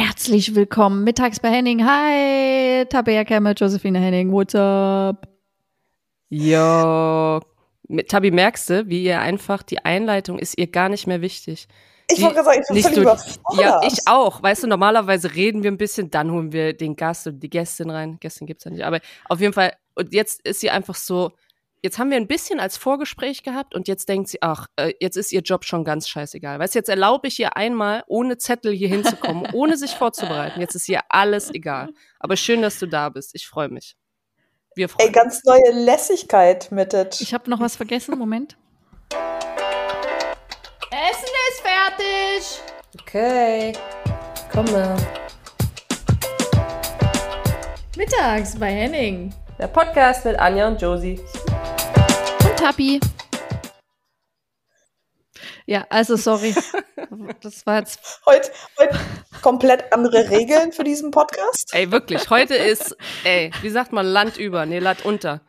Herzlich willkommen mittags bei Henning. Hi, Tabea Kemmer, Josephine Henning. What's up? Jo. Mit Tabi merkst du, wie ihr einfach die Einleitung ist ihr gar nicht mehr wichtig. Ich wollte sagen, ich bin nicht völlig so, Ja, ich auch. Weißt du, normalerweise reden wir ein bisschen, dann holen wir den Gast und die Gästin rein. Gästin gibt's ja nicht. Aber auf jeden Fall, und jetzt ist sie einfach so, jetzt haben wir ein bisschen als Vorgespräch gehabt und jetzt denkt sie, ach, äh, jetzt ist ihr Job schon ganz scheißegal. Weißt du, jetzt erlaube ich ihr einmal, ohne Zettel hier hinzukommen, ohne sich vorzubereiten. Jetzt ist ihr alles egal. Aber schön, dass du da bist. Ich freue mich. Wir freuen Ey, ganz neue Lässigkeit mit it. Ich habe noch was vergessen. Moment. Essen ist fertig. Okay. Komme. Mittags bei Henning. Der Podcast mit Anja und Josie. Tabi. Ja, also sorry. Das war jetzt. Heute, heute komplett andere Regeln für diesen Podcast. Ey, wirklich. Heute ist, ey, wie sagt man, Land über, nee, Land unter.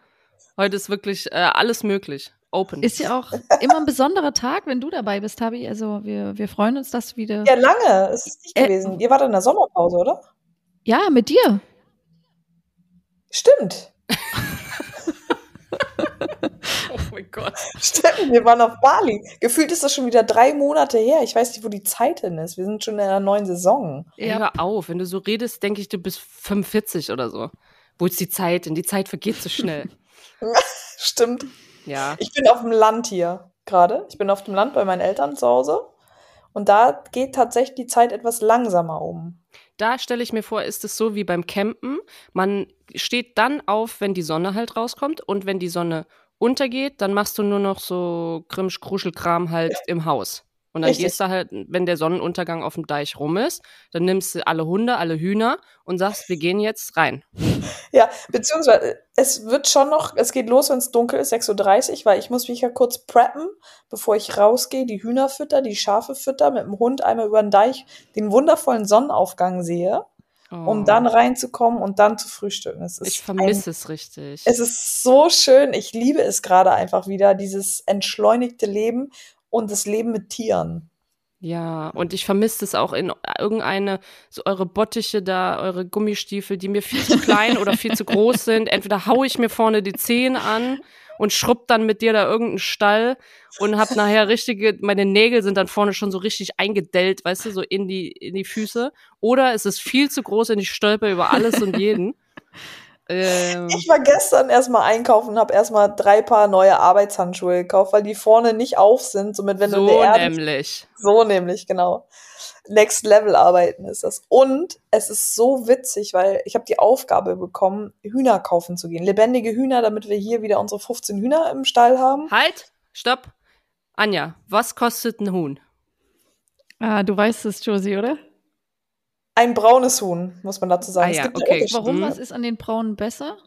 Heute ist wirklich äh, alles möglich. Open. Ist ja auch immer ein besonderer Tag, wenn du dabei bist, Tabi. Also wir, wir freuen uns, dass du wieder. Ja, lange ist es nicht Äh, gewesen. Ihr wart in der Sommerpause, oder? Ja, mit dir. Stimmt. oh mein Gott. Stimmt, wir waren auf Bali. Gefühlt ist das schon wieder drei Monate her. Ich weiß nicht, wo die Zeit hin ist. Wir sind schon in einer neuen Saison. Ey, hör auf, wenn du so redest, denke ich, du bist 45 oder so. Wo ist die Zeit denn? Die Zeit vergeht so schnell. Stimmt. Ja. Ich bin auf dem Land hier gerade. Ich bin auf dem Land bei meinen Eltern zu Hause. Und da geht tatsächlich die Zeit etwas langsamer um. Da stelle ich mir vor, ist es so wie beim Campen. Man steht dann auf, wenn die Sonne halt rauskommt. Und wenn die Sonne untergeht, dann machst du nur noch so Krimsch-Kruschel-Kram halt im Haus. Und dann Richtig. gehst du halt, wenn der Sonnenuntergang auf dem Deich rum ist, dann nimmst du alle Hunde, alle Hühner und sagst, wir gehen jetzt rein. Ja, beziehungsweise es wird schon noch, es geht los, wenn es dunkel ist, 6.30 Uhr, weil ich muss mich ja kurz preppen, bevor ich rausgehe, die Hühner fütter, die Schafe fütter, mit dem Hund einmal über den Deich den wundervollen Sonnenaufgang sehe, um Oh. dann reinzukommen und dann zu frühstücken. Es ist Ich ein, vermisse es richtig. es ist so schön, ich liebe es gerade einfach wieder, dieses entschleunigte Leben und das Leben mit Tieren. Ja, und ich vermisse es auch in irgendeine, so eure Bottiche da, eure Gummistiefel, die mir viel zu klein oder viel zu groß sind. Entweder hau ich mir vorne die Zehen an und schrubb dann mit dir da irgendeinen Stall und hab nachher richtige, meine Nägel sind dann vorne schon so richtig eingedellt, weißt du, so in die, in die Füße. Oder es ist viel zu groß und ich stolper über alles und jeden. Ähm, Ich war gestern erstmal einkaufen und habe erstmal drei Paar neue Arbeitshandschuhe gekauft, weil die vorne nicht auf sind. Somit, wenn du so Erde nämlich. So nämlich, genau. Next Level arbeiten ist das. Und es ist so witzig, weil ich habe die Aufgabe bekommen, Hühner kaufen zu gehen. Lebendige Hühner, damit wir hier wieder unsere 15 Hühner im Stall haben. Halt, stopp. Anja, was kostet ein Huhn? Ah, du weißt es, Josie, oder? Ein braunes Huhn, muss man dazu sagen. Ah ja, okay. Warum? Was ist an den Braunen besser?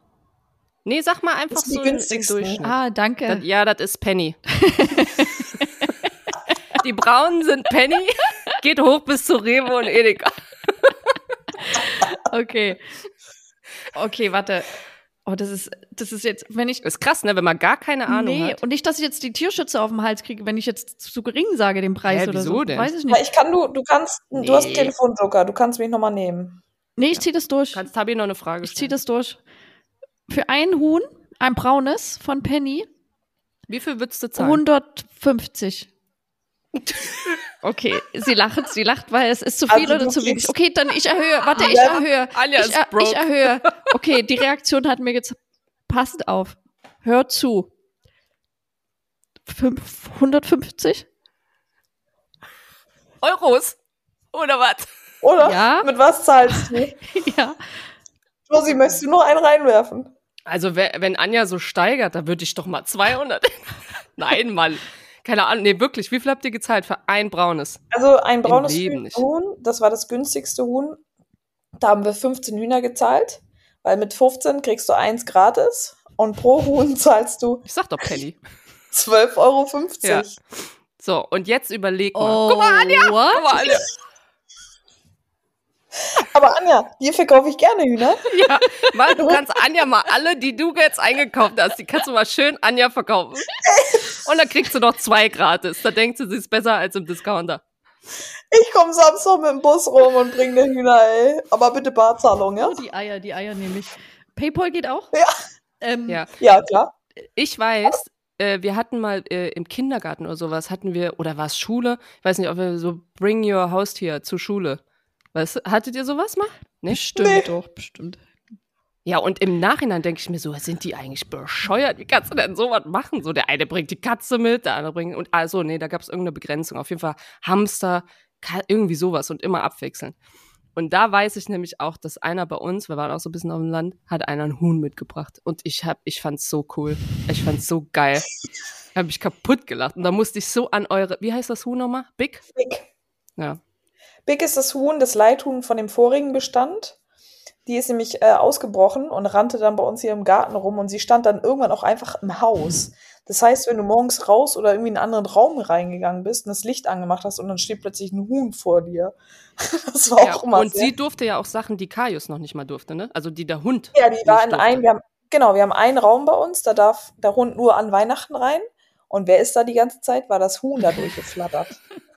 Nee, sag mal einfach Das die so im- im günstigsten. Durchschnitt. Ah, danke. Das, ja, das ist Penny. Die braunen sind Penny, geht hoch bis zu Rewe und Edeka. Okay. Okay, warte. Oh, das ist, das ist jetzt, wenn ich. Ist krass, ne, wenn man gar keine Ahnung nee, hat. und nicht, dass ich jetzt die Tierschützer auf dem Hals kriege, wenn ich jetzt zu gering sage, den Preis Hä, oder wieso so. denn? Weiß ich Aber nicht. ich kann du, du kannst, du hast einen Nee. Telefonjoker, du kannst mich nochmal nehmen. Nee, ich zieh das durch. Kannst Tabi noch eine Frage Ich zieh stellen? das durch. Für ein Huhn, ein braunes von Penny, Wie viel würdest du zahlen? 150. Okay, sie lacht, sie lacht, weil es ist zu viel Also oder zu wenig. Okay, dann ich erhöhe. Warte, ich erhöhe. Anja ich, ist er- broke. ich erhöhe. Okay, die Reaktion hat mir jetzt. Passt auf. Hört zu. 550? Euros? Oder was? Oder? Ja. Mit was zahlst du? Ja. Josi, möchtest du noch einen reinwerfen? Also, wenn Anja so steigert, da würde ich doch mal 200. Nein, Mann. Keine Ahnung. Nee, wirklich. Wie viel habt ihr gezahlt für ein braunes? Also ein braunes. Huhn, das war das günstigste Huhn. Da haben wir 15 Hühner gezahlt, weil mit 15 kriegst du eins gratis und pro Huhn zahlst du Ich sag doch Penny. 12,50 Euro. Ja. So, und jetzt überleg mal. Oh, Guck mal, Anja! what? Guck mal, Anja. Aber Anja, hier verkaufe ich gerne Hühner. Ja, mal, du kannst Anja mal alle, die du jetzt eingekauft hast, die kannst du mal schön Anja verkaufen. Und dann kriegst du noch zwei gratis. Da denkst du, sie ist besser als im Discounter. Ich komme Samstag mit dem Bus rum und bringe eine Hühner, ey. Aber bitte Barzahlung, ja? Oh, die Eier, die Eier nehme ich. Paypal geht auch? Ja. Ähm, Ja. Ja, klar. Ich weiß, äh, wir hatten mal äh, im Kindergarten oder sowas, hatten wir, oder war es Schule? Ich weiß nicht, ob wir so Bring Your Haustier zur Schule. Weißt du, hattet ihr sowas mal? Nee? Bestimmt Nee. doch, bestimmt. Ja, und im Nachhinein denke ich mir so, sind die eigentlich bescheuert? Wie kannst du denn sowas machen? So, der eine bringt die Katze mit, der andere bringt, und also, nee, da gab es irgendeine Begrenzung. Auf jeden Fall Hamster, irgendwie sowas und immer abwechseln. Und da weiß ich nämlich auch, dass einer bei uns, wir waren auch so ein bisschen auf dem Land, hat einer einen Huhn mitgebracht. Und ich hab, ich fand's so cool. Ich fand's so geil. Ich hab mich kaputt gelacht. Und da musste ich so an eure, wie heißt das Huhn nochmal? Big? Big. Ja. Big ist das Huhn, das Leithuhn von dem vorigen Bestand. Die ist nämlich äh, ausgebrochen und rannte dann bei uns hier im Garten rum und sie stand dann irgendwann auch einfach im Haus. Das heißt, wenn du morgens raus oder irgendwie in einen anderen Raum reingegangen bist und das Licht angemacht hast und dann steht plötzlich ein Huhn vor dir. Das war ja. auch immer Und sie durfte ja auch Sachen, die Kaius noch nicht mal durfte, ne? Also die der Hund. Ja, die war in einem, wir haben, genau, wir haben einen Raum bei uns, da darf der Hund nur an Weihnachten rein. Und wer ist da die ganze Zeit? War das Huhn da durchgeflattert.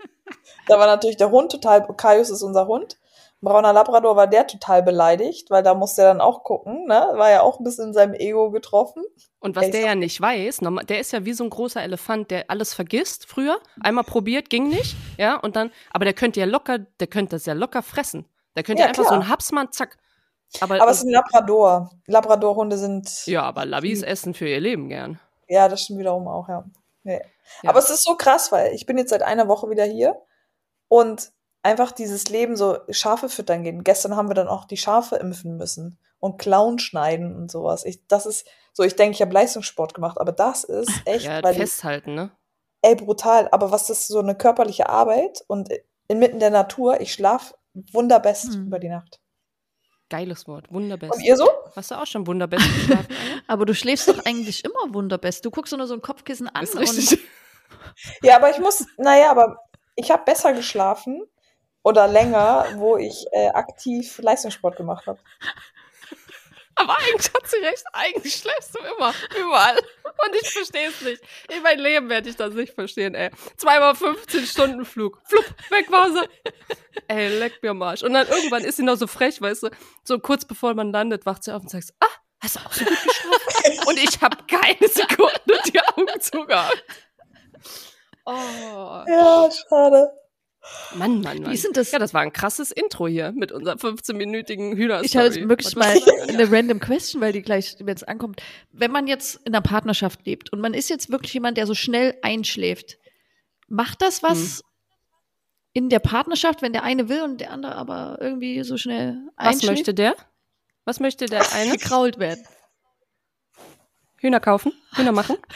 da war natürlich der Hund total, Kaius ist unser Hund. Brauner Labrador war der total beleidigt, weil da musste er dann auch gucken, ne? War ja auch ein bisschen in seinem Ego getroffen. Und was der ja nicht weiß, der ist ja wie so ein großer Elefant, der alles vergisst früher. Einmal probiert, ging nicht, ja, und dann, aber der könnte ja locker, der könnte das ja locker fressen. Der könnte Ja, ja, einfach klar. so ein Hapsmann, zack. Aber, Aber es ist ein Labrador. Labradorhunde sind, ja, aber Labis essen für ihr Leben gern. ja, das stimmt wiederum auch, ja. Nee. Ja. Aber es ist so krass, weil ich bin jetzt seit einer Woche wieder hier und einfach dieses Leben so Schafe füttern gehen. Gestern haben wir dann auch die Schafe impfen müssen und Clown schneiden und sowas. Ich, das ist so, ich denke, ich habe Leistungssport gemacht, aber das ist echt, Ja, festhalten, ne? ey, brutal. Aber was ist so eine körperliche Arbeit und inmitten der Natur, ich schlaf wunderbest Hm. über die Nacht. Geiles Wort, wunderbest. Und ihr so? Hast du auch schon wunderbest geschlafen? Aber du schläfst doch eigentlich immer wunderbest. Du guckst nur so ein Kopfkissen an Ist und richtig. Ja, aber ich muss, naja, aber ich habe besser geschlafen oder länger, wo ich äh, aktiv Leistungssport gemacht habe. Aber eigentlich hat sie recht. Eigentlich schläfst du immer, überall. Und ich verstehe es nicht. In meinem Leben werde ich das nicht verstehen, ey. Zweimal 15 Stunden Flug. Flupp, weg war sie. Ey, leck mir am Arsch. Und dann irgendwann ist sie noch so frech, weißt du, so kurz bevor man landet, wacht sie auf und sagt, ah, hast du auch so gut geschlafen? und ich habe keine Sekunde die Augen zugehabt. Oh. Ja, schade. Mann, Mann, Mann. Wie ist denn das? Ja, das war ein krasses Intro hier mit unserer 15-minütigen hühner Ich habe jetzt möglichst mal eine random question, weil die gleich jetzt ankommt. Wenn man jetzt in einer Partnerschaft lebt und man ist jetzt wirklich jemand, der so schnell einschläft, macht das was in der Partnerschaft, wenn der eine will und der andere aber irgendwie so schnell Was einschläft? möchte der? Was möchte der eine? gekrault werden. Hühner kaufen? Hühner machen?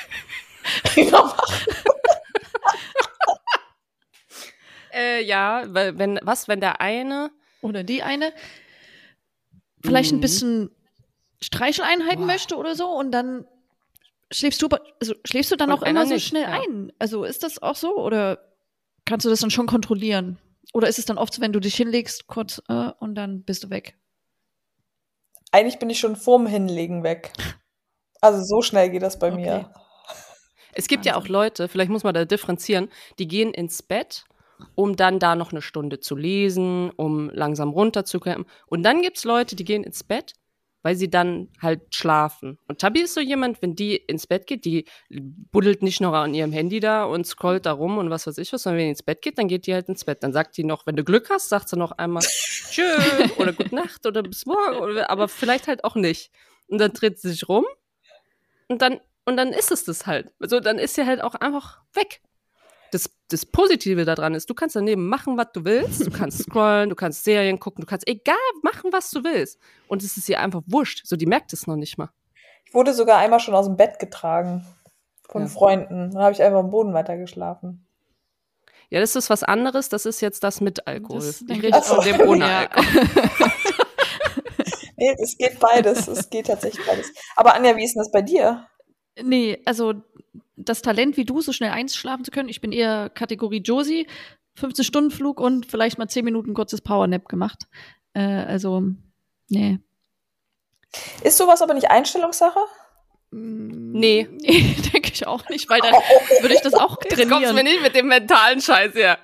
Genau. Äh, ja, wenn, was, wenn der eine, Oder die eine vielleicht ein Mhm. bisschen Streicheleinheiten Boah. möchte oder so und dann schläfst du, also schläfst du dann Und auch immer so nicht, schnell ja. ein? Also ist das auch so oder kannst du das dann schon kontrollieren? Oder ist es dann oft so, wenn du dich hinlegst kurz äh, und dann bist du weg? Eigentlich bin ich schon vorm Hinlegen weg. Also so schnell geht das bei Okay. mir. es gibt ja auch Wahnsinn. Leute, vielleicht muss man da differenzieren, die gehen ins Bett, um dann da noch eine Stunde zu lesen, um langsam runterzukommen. Und dann gibt's Leute, die gehen ins Bett, weil sie dann halt schlafen. Und Tabi ist so jemand, wenn die ins Bett geht, die buddelt nicht noch an ihrem Handy da und scrollt da rum und was weiß ich was, sondern wenn die ins Bett geht, dann geht die halt ins Bett. Dann sagt die noch, wenn du Glück hast, sagt sie noch einmal Tschö oder Gute Nacht oder bis morgen, oder, aber vielleicht halt auch nicht. Und dann dreht sie sich rum und dann, und dann ist es das halt. Also dann ist sie halt auch einfach weg. Das, das Positive daran ist, du kannst daneben machen, was du willst. Du kannst scrollen, du kannst Serien gucken, du kannst egal machen, was du willst. Und es ist ihr einfach wurscht. So, die merkt es noch nicht mal. Ich wurde sogar einmal schon aus dem Bett getragen von Ja. Freunden. Dann habe ich einfach am Boden weitergeschlafen. Ja, das ist was anderes. Das ist jetzt das mit Alkohol. Das ich rede von dem ohne Ja. Alkohol. Nee, es geht beides. es geht tatsächlich beides. Aber Anja, wie ist denn das bei dir? Nee, also das Talent wie du, so schnell einschlafen zu können, ich bin eher Kategorie Josie, 15-Stunden-Flug und vielleicht mal 10 Minuten kurzes Powernap gemacht. Äh, also, nee. Ist sowas aber nicht Einstellungssache? Nee. Nee, denke ich auch nicht, weil dann würde ich das auch Jetzt kommst du mir trainieren. nicht mit dem mentalen Scheiß her.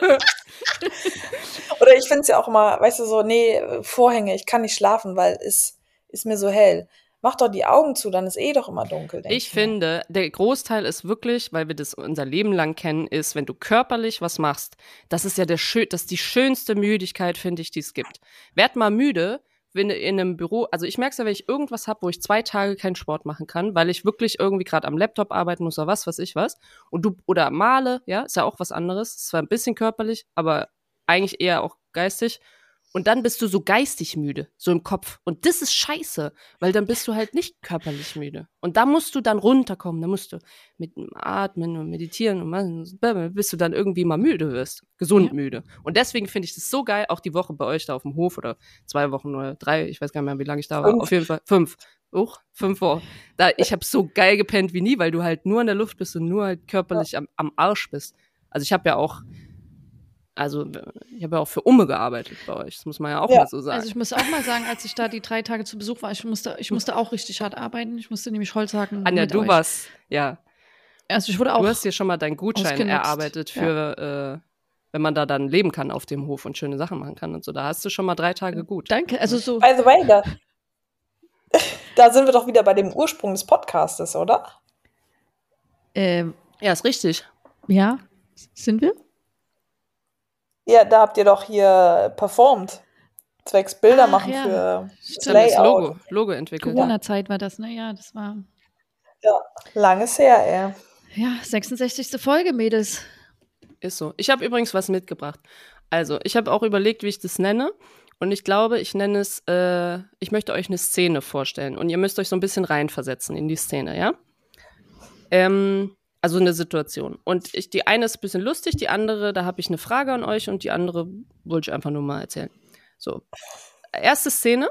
Oder ich finde es ja auch immer, weißt du, so, nee, Vorhänge, ich kann nicht schlafen, weil es ist mir so hell. Mach doch die Augen zu, dann ist eh doch immer dunkel. Ich mir. finde, der Großteil ist wirklich, weil wir das unser Leben lang kennen, ist, wenn du körperlich was machst, das ist ja der schön, das ist die schönste Müdigkeit, finde ich, die es gibt. Werd mal müde, wenn du in einem Büro, also ich merke ja, wenn ich irgendwas habe, wo ich zwei Tage keinen Sport machen kann, weil ich wirklich irgendwie gerade am Laptop arbeiten muss oder was, weiß ich was, und du oder male, ja, ist ja auch was anderes, ist zwar ein bisschen körperlich, aber eigentlich eher auch geistig. Und dann bist du so geistig müde, so im Kopf. Und das ist scheiße, weil dann bist du halt nicht körperlich müde. Und da musst du dann runterkommen, da musst du mit dem Atmen und meditieren und machen, bis du dann irgendwie mal müde wirst, gesund Ja. müde. Und deswegen finde ich das so geil, auch die Woche bei euch da auf dem Hof oder zwei Wochen oder drei, ich weiß gar nicht mehr, wie lange ich da war. Fünf. Auf jeden Fall fünf. Uch, fünf Wochen. Da, ich habe so geil gepennt wie nie, weil du halt nur in der Luft bist und nur halt körperlich am, am Arsch bist. Also ich habe ja auch, also ich habe ja auch für Umme gearbeitet bei euch. Das muss man ja auch Ja. mal so sagen. Also ich muss auch mal sagen, als ich da die drei Tage zu Besuch war, ich musste, ich musste auch richtig hart arbeiten. Ich musste nämlich Holz hacken. Anja, mit du euch. warst, ja, Also ich wurde auch. du hast dir schon mal deinen Gutschein ausgenutzt, erarbeitet für, äh, wenn man da dann leben kann auf dem Hof und schöne Sachen machen kann und so. Da hast du schon mal drei Tage gut. Danke. Also so. By the way, da, da sind wir doch wieder bei dem Ursprung des Podcastes, oder? Ähm, Ja, ist richtig. ja, sind wir? Ja, da habt ihr doch hier performt. Zwecks Bilder Ach, machen ja. für Stimmt. Das Layout. Logo, Logo entwickelt. Corona-Zeit war das, ne? Ja, das war. Langes her, ey. Ja, 66. Folge, Mädels. Ist so. Ich habe übrigens was mitgebracht. Also, ich habe auch überlegt, wie ich das nenne. Und ich glaube, ich nenne es, äh, ich möchte euch eine Szene vorstellen. Und ihr müsst euch so ein bisschen reinversetzen in die Szene, ja? Ähm, also eine Situation. Und ich, die eine ist ein bisschen lustig, die andere, da habe ich eine Frage an euch und die andere wollte ich einfach nur mal erzählen. So. Erste Szene.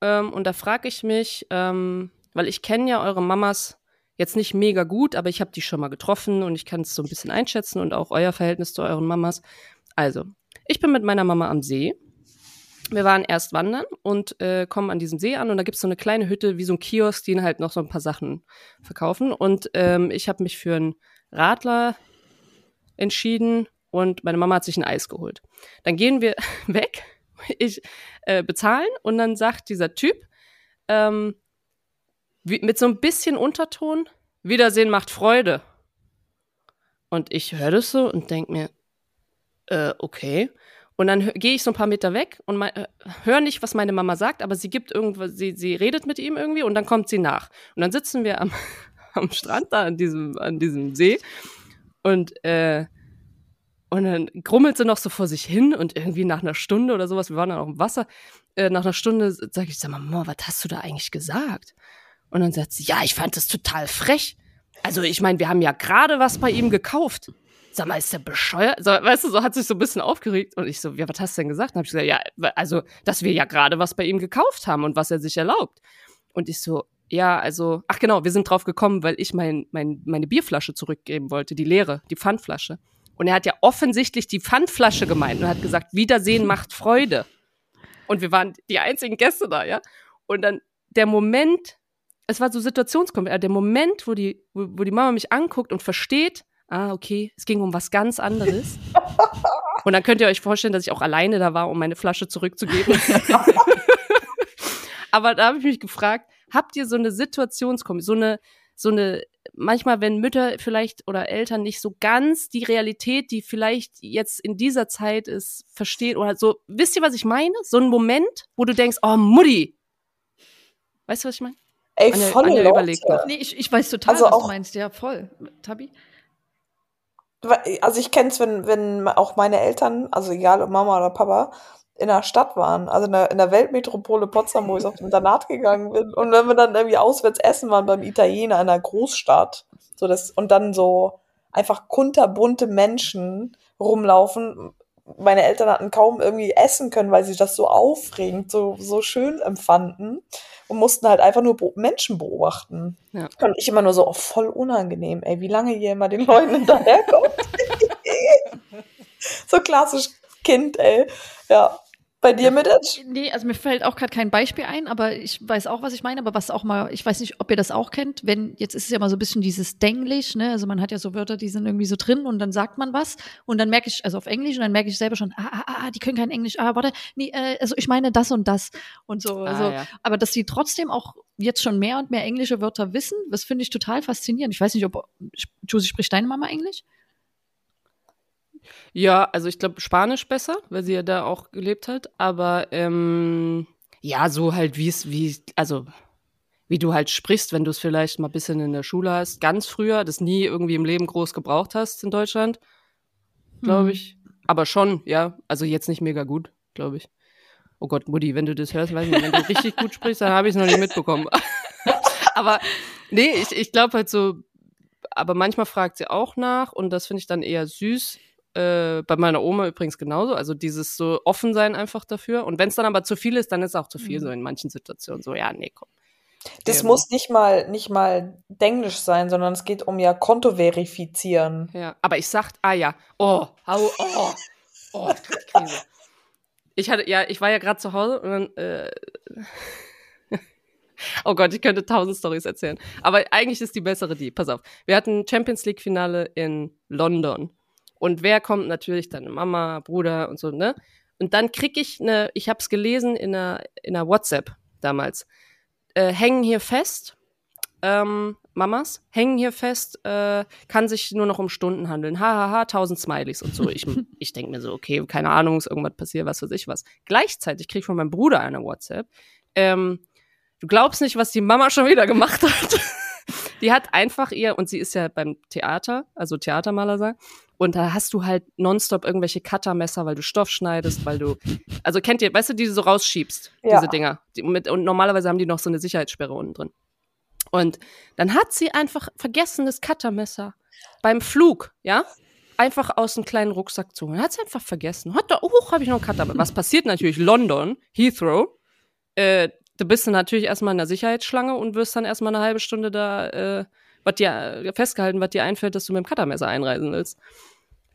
Ähm, und da frage ich mich, ähm, weil ich kenne ja eure Mamas jetzt nicht mega gut, aber ich habe die schon mal getroffen und ich kann es so ein bisschen einschätzen und auch euer Verhältnis zu euren Mamas. Also, ich bin mit meiner Mama am See. Wir waren erst wandern und äh, kommen an diesem See an und da gibt's so eine kleine Hütte, wie so ein Kiosk, die halt noch so ein paar Sachen verkaufen. Und ähm, ich habe mich für einen Radler entschieden und meine Mama hat sich ein Eis geholt. Dann gehen wir weg, ich äh, bezahlen und dann sagt dieser Typ ähm, wie, mit so ein bisschen Unterton, Wiedersehen macht Freude. Und ich höre das so und denk mir, äh, okay. Und dann gehe ich so ein paar Meter weg und äh, höre nicht, was meine Mama sagt, aber sie gibt irgendwas, sie, sie redet mit ihm irgendwie und dann kommt sie nach. Und dann sitzen wir am, am Strand da an diesem, an diesem See und, äh, und dann grummelt sie noch so vor sich hin und irgendwie nach einer Stunde oder sowas, wir waren dann auch im Wasser, äh, nach einer Stunde sage ich, sag mal, Mama, was hast du da eigentlich gesagt? Und dann sagt sie, ja, ich fand das total frech. Also ich meine, wir haben ja gerade was bei ihm gekauft. Sag mal, ist der bescheuert? So, weißt du, so hat sich so ein bisschen aufgeregt. Und ich so, ja, was hast du denn gesagt? Dann habe ich gesagt, ja, also, dass wir ja gerade was bei ihm gekauft haben und was er sich erlaubt. Und ich so, ja, also, ach genau, wir sind drauf gekommen, weil ich mein, mein, meine Bierflasche zurückgeben wollte, die leere, die Pfandflasche. Und er hat ja offensichtlich die Pfandflasche gemeint und hat gesagt, Wiedersehen macht Freude. Und wir waren die einzigen Gäste da, ja. Und dann der Moment, es war so situationskomplett, der Moment, wo die, wo, wo die Mama mich anguckt und versteht, ah, okay, es ging um was ganz anderes. Und dann könnt ihr euch vorstellen, dass ich auch alleine da war, um meine Flasche zurückzugeben. Aber da habe ich mich gefragt, habt ihr so eine Situationskombi, so eine, so eine, manchmal, wenn Mütter vielleicht oder Eltern nicht so ganz die Realität, die vielleicht jetzt in dieser Zeit ist, verstehen oder so, wisst ihr, was ich meine? So ein Moment, wo du denkst, oh, Mutti. Weißt du, was ich meine? Ey, Anja- volle Anja Leute. überlegt noch. Nee, ich, ich weiß total, Also was auch- du meinst. Ja, voll. Tabi? Also ich kenne es, wenn, wenn auch meine Eltern, also egal ob Mama oder Papa, in der Stadt waren, also in der, in der Weltmetropole Potsdam, wo ich aufs Internat gegangen bin. Und wenn wir dann irgendwie auswärts essen waren beim Italiener in einer Großstadt, so das, und dann so einfach kunterbunte Menschen rumlaufen. Meine Eltern hatten kaum irgendwie essen können, weil sie das so aufregend, so, so schön empfanden und mussten halt einfach nur Menschen beobachten. Ja. Und ich immer nur so, oh, voll unangenehm, ey, wie lange ihr immer den Leuten hinterherkommt. so klassisch Kind, ey. Ja. Bei dir mit Edge? Nee, also mir fällt auch gerade kein Beispiel ein, aber ich weiß auch, was ich meine, aber was auch mal, ich weiß nicht, ob ihr das auch kennt, wenn, jetzt ist es ja mal so ein bisschen dieses Denglisch, ne, also man hat ja so Wörter, die sind irgendwie so drin und dann sagt man was und dann merke ich, also auf Englisch und dann merke ich selber schon, ah, ah, ah, die können kein Englisch, ah, warte, nee, äh, also ich meine das und das und so, Ah, also, ja. aber dass sie trotzdem auch jetzt schon mehr und mehr englische Wörter wissen, das finde ich total faszinierend. Ich weiß nicht, ob, Josie, spricht deine Mama Englisch? Ja, also ich glaube Spanisch besser, weil sie ja da auch gelebt hat. Aber ähm, ja, so halt wie es, wie, also wie du halt sprichst, wenn du es vielleicht mal ein bisschen in der Schule hast, ganz früher, das nie irgendwie im Leben groß gebraucht hast in Deutschland, glaube Hm. ich. Aber schon, ja. Also jetzt nicht mega gut, glaube ich. Oh Gott, Mutti, wenn du das hörst, weiß ich nicht, wenn du richtig gut sprichst, dann habe ich es noch nicht mitbekommen. aber nee, ich, ich glaube halt so, aber manchmal fragt sie auch nach und das finde ich dann eher süß. Äh, bei meiner Oma übrigens genauso. Also dieses so offen sein einfach dafür. Und wenn es dann aber zu viel ist, dann ist es auch zu viel Mhm. so in manchen Situationen. So, ja, nee, komm. Das Ähm, muss nicht mal, nicht mal Denglisch sein, sondern es geht um ja Konto verifizieren. Ja, aber ich sag, ah ja, oh, oh, oh, ich krieg Krise. Ich hatte, ja, ich war ja gerade zu Hause und dann, äh, oh Gott, ich könnte tausend Stories erzählen. Aber eigentlich ist die bessere die. Pass auf, wir hatten Champions League Finale in London und wer kommt natürlich dann Mama, Bruder und so ne? Und dann krieg ich eine, ich habe es gelesen in einer in einer WhatsApp damals, äh, hängen hier fest ähm, Mamas hängen hier fest, äh, kann sich nur noch um Stunden handeln. Hahaha, tausend Smileys und so. Ich, ich denke mir so, okay, keine Ahnung, ist irgendwas passiert, was weiß ich was. Gleichzeitig krieg ich von meinem Bruder eine WhatsApp. Ähm, du glaubst nicht, was die Mama schon wieder gemacht hat. Die hat einfach ihr, und sie ist ja beim Theater, also Theatermaler sein, und da hast du halt nonstop irgendwelche Cuttermesser, weil du Stoff schneidest, weil du, also kennt ihr, weißt du, die du so rausschiebst, Ja. diese Dinger. Die, mit, und normalerweise haben die noch so eine Sicherheitssperre unten drin. Und dann hat sie einfach vergessen, das Cuttermesser beim Flug, ja, einfach aus einem kleinen Rucksack zu holen. Hat sie einfach vergessen. Hat da, oh, habe ich noch ein Cuttermesser. Was passiert natürlich? London, Heathrow, äh, du bist dann natürlich erstmal in der Sicherheitsschlange und wirst dann erstmal eine halbe Stunde da, äh, was dir äh, festgehalten, was dir einfällt, dass du mit dem Cuttermesser einreisen willst.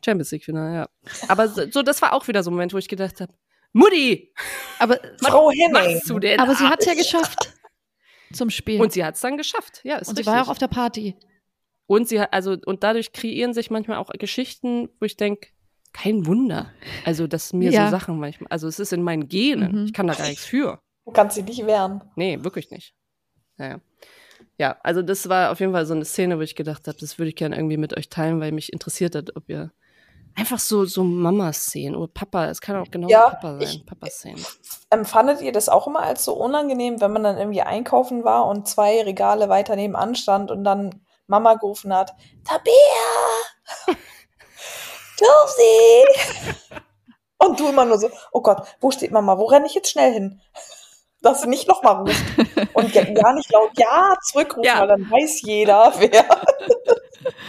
Champions League Finale, ja. Aber so, das war auch wieder so ein Moment, wo ich gedacht habe, Mutti, Aber, Frau Henning. machst du denn? aber sie hat es ja geschafft zum Spiel. Und sie hat es dann geschafft, ja, ist Und sie richtig. war auch auf der Party. Und sie hat, also, und dadurch kreieren sich manchmal auch Geschichten, wo ich denke, kein Wunder. Also, dass mir Ja. so Sachen manchmal, also es ist in meinen Genen. Mhm. Ich kann da gar nichts für. Du kannst sie nicht wehren. Nee, wirklich nicht. Naja. Ja, also das war auf jeden Fall so eine Szene, wo ich gedacht habe, das würde ich gerne irgendwie mit euch teilen, weil mich interessiert hat, ob ihr einfach so, so Mama-Szenen oder Papa, es kann auch genau Ja, Papa sein, Papa-Szenen. Empfandet ihr das auch immer als so unangenehm, wenn man dann irgendwie einkaufen war und zwei Regale weiter nebenan stand und dann Mama gerufen hat, Tabea! Josie! Und du immer nur so, oh Gott, wo steht Mama? Wo renne ich jetzt schnell hin? Dass sie nicht nochmal ruft. Und ja, ja nicht laut Ja zurückrufen, Ja. weil dann weiß jeder, wer.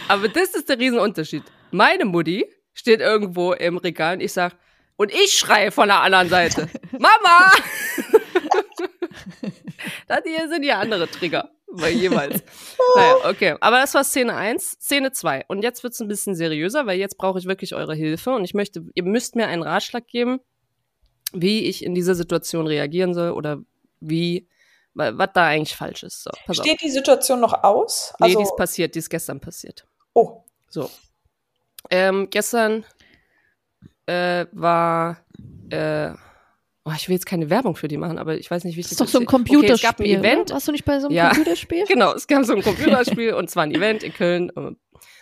Aber das ist der Riesenunterschied. Meine Mutti steht irgendwo im Regal und ich sag, und ich schreie von der anderen Seite, Mama! das hier sind ja andere Trigger, weil jeweils. Naja, okay. Aber das war Szene 1. Szene 2. Und jetzt wird's ein bisschen seriöser, weil jetzt brauche ich wirklich eure Hilfe und ich möchte, ihr müsst mir einen Ratschlag geben, wie ich in dieser Situation reagieren soll oder wie, wa- was da eigentlich falsch ist. So, pass auf. Steht die Situation noch aus? Nee, Also, die ist passiert, die ist gestern passiert. oh, So. Ähm, gestern äh, war, äh, oh, ich will jetzt keine Werbung für die machen, aber ich weiß nicht, wie ich Das ist doch so ein erzähle. Okay, es gab ein Computerspiel. Event. Warst du nicht bei so einem Ja. Computerspiel? Genau, es gab so ein Computerspiel und zwar ein Event in Köln.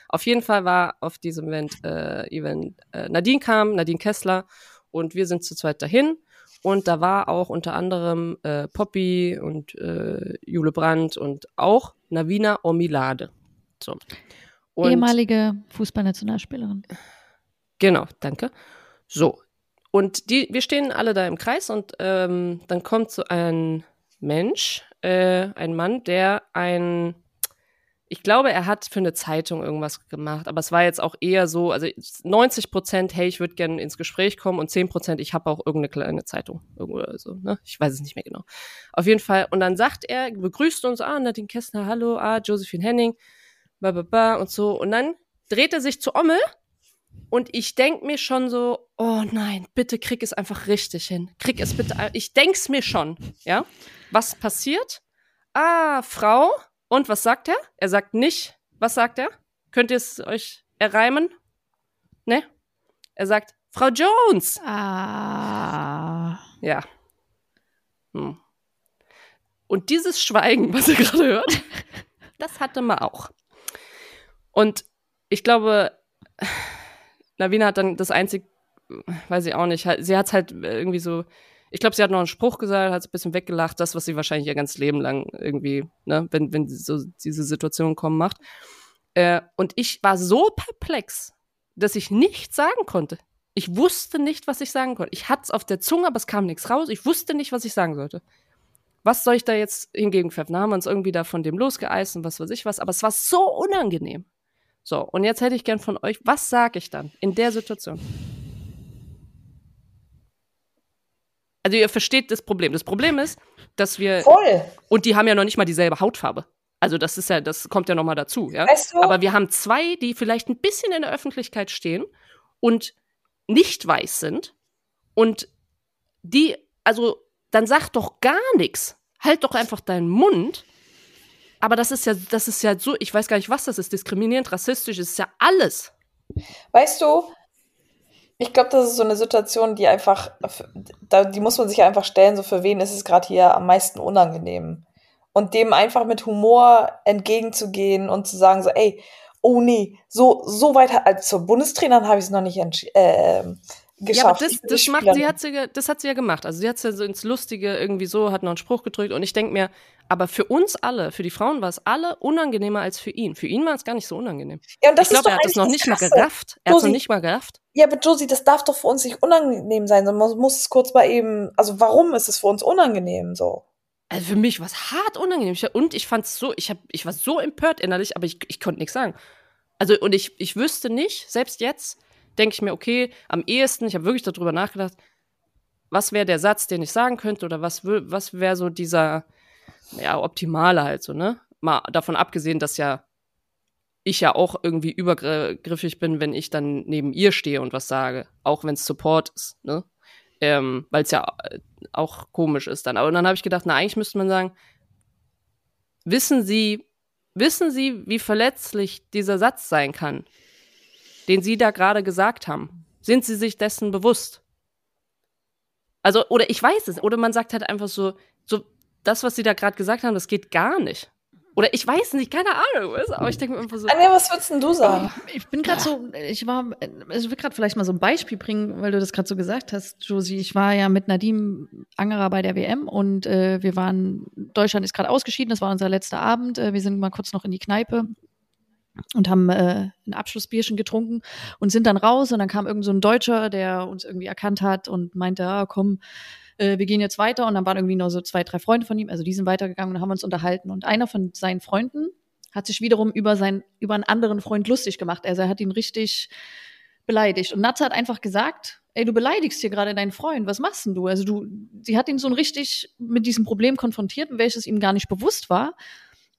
Auf jeden Fall war auf diesem Event, äh, Event äh, Nadine kam, Nadine Kessler und wir sind zu zweit dahin. Und da war auch unter anderem äh, Poppy und äh, Jule Brandt und auch Navina Omilade. So. Und Ehemalige Fußballnationalspielerin. Genau, danke. So. Und die, wir stehen alle da im Kreis und ähm, dann kommt so ein Mensch, äh, ein Mann, der ein, ich glaube, er hat für eine Zeitung irgendwas gemacht, aber es war jetzt auch eher so, also 90 Prozent, hey, ich würde gerne ins Gespräch kommen und 10 Prozent, ich habe auch irgendeine kleine Zeitung. Irgendwo oder so, ne? Ich weiß es nicht mehr genau. Auf jeden Fall. Und dann sagt er, begrüßt uns, ah, Nadine Kessner, hallo, ah, Josephine Henning, ba, ba, ba und so. Und dann dreht er sich zu Ommel Und ich denk mir schon so, oh nein, bitte krieg es einfach richtig hin. Krieg es bitte. Ich denk's mir schon, ja. Was passiert? Ah, Frau. Und was sagt er? Er sagt nicht. Was sagt er? Könnt ihr es euch erreimen? Ne? Er sagt, Frau Jones. Ah. Ja. Hm. Und dieses Schweigen, was ihr gerade hört, das hatte man auch. Und ich glaube, Lavina hat dann das einzig, weiß ich auch nicht, sie hat es halt irgendwie so, ich glaube, sie hat noch einen Spruch gesagt, hat ein bisschen weggelacht, das, was sie wahrscheinlich ihr ganzes Leben lang irgendwie, ne, wenn, wenn so diese Situationen kommen, macht. Äh, und ich war so perplex, dass ich nichts sagen konnte. Ich wusste nicht, was ich sagen konnte. Ich hatte es auf der Zunge, aber es kam nichts raus. Ich wusste nicht, was ich sagen sollte. Was soll ich da jetzt hingegen pfeffern? Da haben wir uns irgendwie da von dem losgeeist und was weiß ich was. Aber es war so unangenehm. So, und jetzt hätte ich gern von euch, was sage ich dann in der Situation? Also ihr versteht das Problem. Das Problem ist, dass wir, Voll. und die haben ja noch nicht mal dieselbe Hautfarbe. Also das ist ja, das kommt ja noch mal dazu, ja. Weißt du? Aber wir haben zwei, die vielleicht ein bisschen in der Öffentlichkeit stehen und nicht weiß sind und die, also dann sag doch gar nichts. Halt doch einfach deinen Mund. Aber das ist ja, das ist ja so, ich weiß gar nicht, was das ist, diskriminierend, rassistisch, ist ja alles. Weißt du, ich glaube, das ist so eine Situation, die einfach, da, die muss man sich einfach stellen, so für wen ist es gerade hier am meisten unangenehm. Und dem einfach mit Humor entgegenzugehen und zu sagen, so, ey, oh nee, so, so weit, also zur Bundestrainerin habe ich es noch nicht entschi- äh, geschafft. Ja, aber das, das macht, Spielerin. sie hat sie, das hat sie ja gemacht. Also sie hat ja so ins Lustige irgendwie so, hat noch einen Spruch gedrückt und ich denke mir, aber für uns alle, für die Frauen war es alle unangenehmer als für ihn. Für ihn war es gar nicht so unangenehm. ja, und das ich glaube, er hat eigentlich noch nicht mal Krasse. gerafft. Er hat es noch nicht mal gerafft. Ja, aber Josie, das darf doch für uns nicht unangenehm sein, sondern man muss es kurz mal eben, also warum ist es für uns unangenehm so? Also für mich war es hart unangenehm. Und ich fand es so, ich, hab, ich war so empört innerlich, aber ich, ich konnte nichts sagen. Also, und ich, ich wüsste nicht, selbst jetzt denke ich mir, okay, am ehesten, ich habe wirklich darüber nachgedacht, was wäre der Satz, den ich sagen könnte, oder was, was wäre so dieser, ja, optimale halt so, ne? Mal davon abgesehen, dass ja ich ja auch irgendwie übergriffig bin, wenn ich dann neben ihr stehe und was sage, auch wenn es Support ist, ne? Ähm, Weil es ja äh, auch komisch ist dann. Aber dann habe ich gedacht, na, eigentlich müsste man sagen, wissen Sie, wissen Sie, wie verletzlich dieser Satz sein kann, den Sie da gerade gesagt haben? Sind Sie sich dessen bewusst? Also, oder ich weiß es, oder man sagt halt einfach so, so, das, was Sie da gerade gesagt haben, das geht gar nicht. Oder ich weiß nicht, keine Ahnung, aber ich denke mir einfach so. Anja, was würdest denn du sagen? Ich bin gerade so, ich war, also ich will gerade vielleicht mal so ein Beispiel bringen, weil du das gerade so gesagt hast, Josie. Ich war ja mit Nadim Angerer bei der WM und äh, wir waren, Deutschland ist gerade ausgeschieden, das war unser letzter Abend. Äh, wir sind mal kurz noch in die Kneipe und haben äh, ein Abschlussbierchen getrunken und sind dann raus und dann kam irgend so ein Deutscher, der uns irgendwie erkannt hat und meinte, ah, komm, äh, wir gehen jetzt weiter und dann waren irgendwie noch so zwei, drei Freunde von ihm, also die sind weitergegangen und haben uns unterhalten und einer von seinen Freunden hat sich wiederum über sein über einen anderen Freund lustig gemacht. Also er hat ihn richtig beleidigt und Natze hat einfach gesagt, ey, du beleidigst hier gerade deinen Freund, was machst denn du? Also du, sie hat ihn so richtig mit diesem Problem konfrontiert, welches ihm gar nicht bewusst war.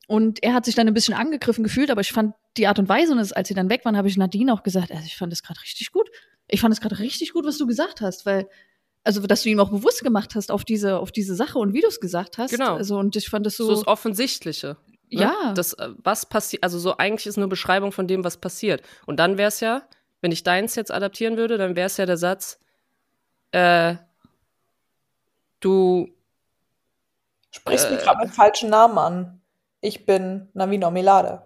Und er hat sich dann ein bisschen angegriffen gefühlt, aber ich fand die Art und Weise, und als sie dann weg waren, habe ich Nadine auch gesagt, also ich fand das gerade richtig gut. Ich fand es gerade richtig gut, was du gesagt hast, weil, also, dass du ihm auch bewusst gemacht hast auf diese, auf diese Sache und wie du es gesagt hast. Genau. Also, und ich fand das so, so. das Offensichtliche. Ne? Ja. Das, äh, was passiert, also so eigentlich ist nur Beschreibung von dem, was passiert. Und dann wäre es ja, wenn ich deins jetzt adaptieren würde, dann wäre es ja der Satz, äh, du, Sprichst Äh. mich gerade mit falschen Namen an. Ich bin Navina Milade.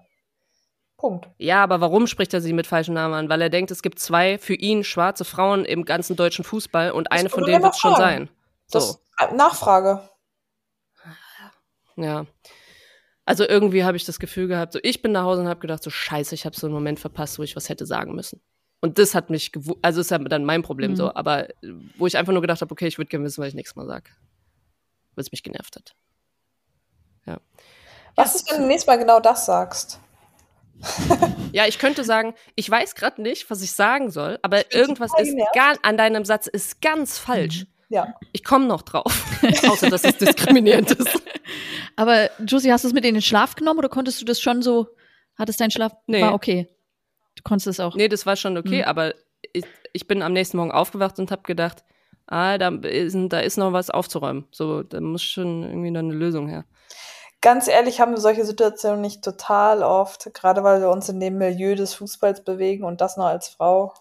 Punkt. ja, aber warum spricht er sie mit falschen Namen an? Weil er denkt, es gibt zwei für ihn schwarze Frauen im ganzen deutschen Fußball und eine von denen wird es schon sein. So, Das Nachfrage. ja. Also irgendwie habe ich das Gefühl gehabt, so ich bin nach Hause und habe gedacht, so scheiße, ich habe so einen Moment verpasst, wo ich was hätte sagen müssen. Und das hat mich, also ist ja dann mein Problem Mhm. so, aber wo ich einfach nur gedacht habe, okay, ich würde gerne wissen, was ich nächstes Mal sage. Weil es mich genervt hat. Was ist, wenn du nächstes Mal genau das sagst? Ja, ich könnte sagen, ich weiß gerade nicht, was ich sagen soll, aber irgendwas ist gar, an deinem Satz ist ganz falsch. Ja. Ich komme noch drauf. Außer, dass es diskriminierend ist. Aber Josie, hast du es mit in den Schlaf genommen oder konntest du das schon so, hattest dein Schlaf, Nee. war okay? Du konntest es auch. Nee, das war schon okay, Mhm. aber ich, ich bin am nächsten Morgen aufgewacht und habe gedacht, ah, da ist, da ist noch was aufzuräumen. So, da muss schon irgendwie noch eine Lösung her. Ganz ehrlich haben wir solche Situationen nicht total oft, gerade weil wir uns in dem Milieu des Fußballs bewegen und das noch als Frau.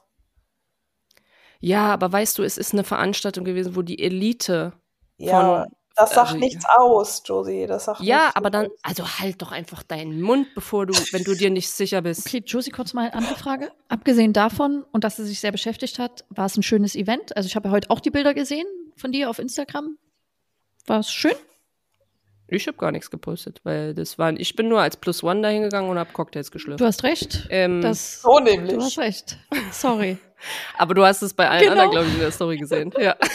Ja, aber weißt du, es ist eine Veranstaltung gewesen, wo die Elite Ja, von das sagt also, nichts aus, Josie. Das sagt Ja, aber dann, also halt doch einfach deinen Mund, bevor du, wenn du dir nicht sicher bist. Okay, Josie, kurz mal eine andere Frage. Abgesehen davon und dass sie sich sehr beschäftigt hat, war es ein schönes Event. Also ich habe ja heute auch die Bilder gesehen von dir auf Instagram. War es schön? Ich habe gar nichts gepostet, weil das waren, ich bin nur als Plus One dahin gegangen und habe Cocktails geschlürft. Du hast recht. Ähm, Das, So du nämlich. hast recht. Sorry. aber du hast es bei allen Genau. anderen, glaube ich, in der Story gesehen. Ja.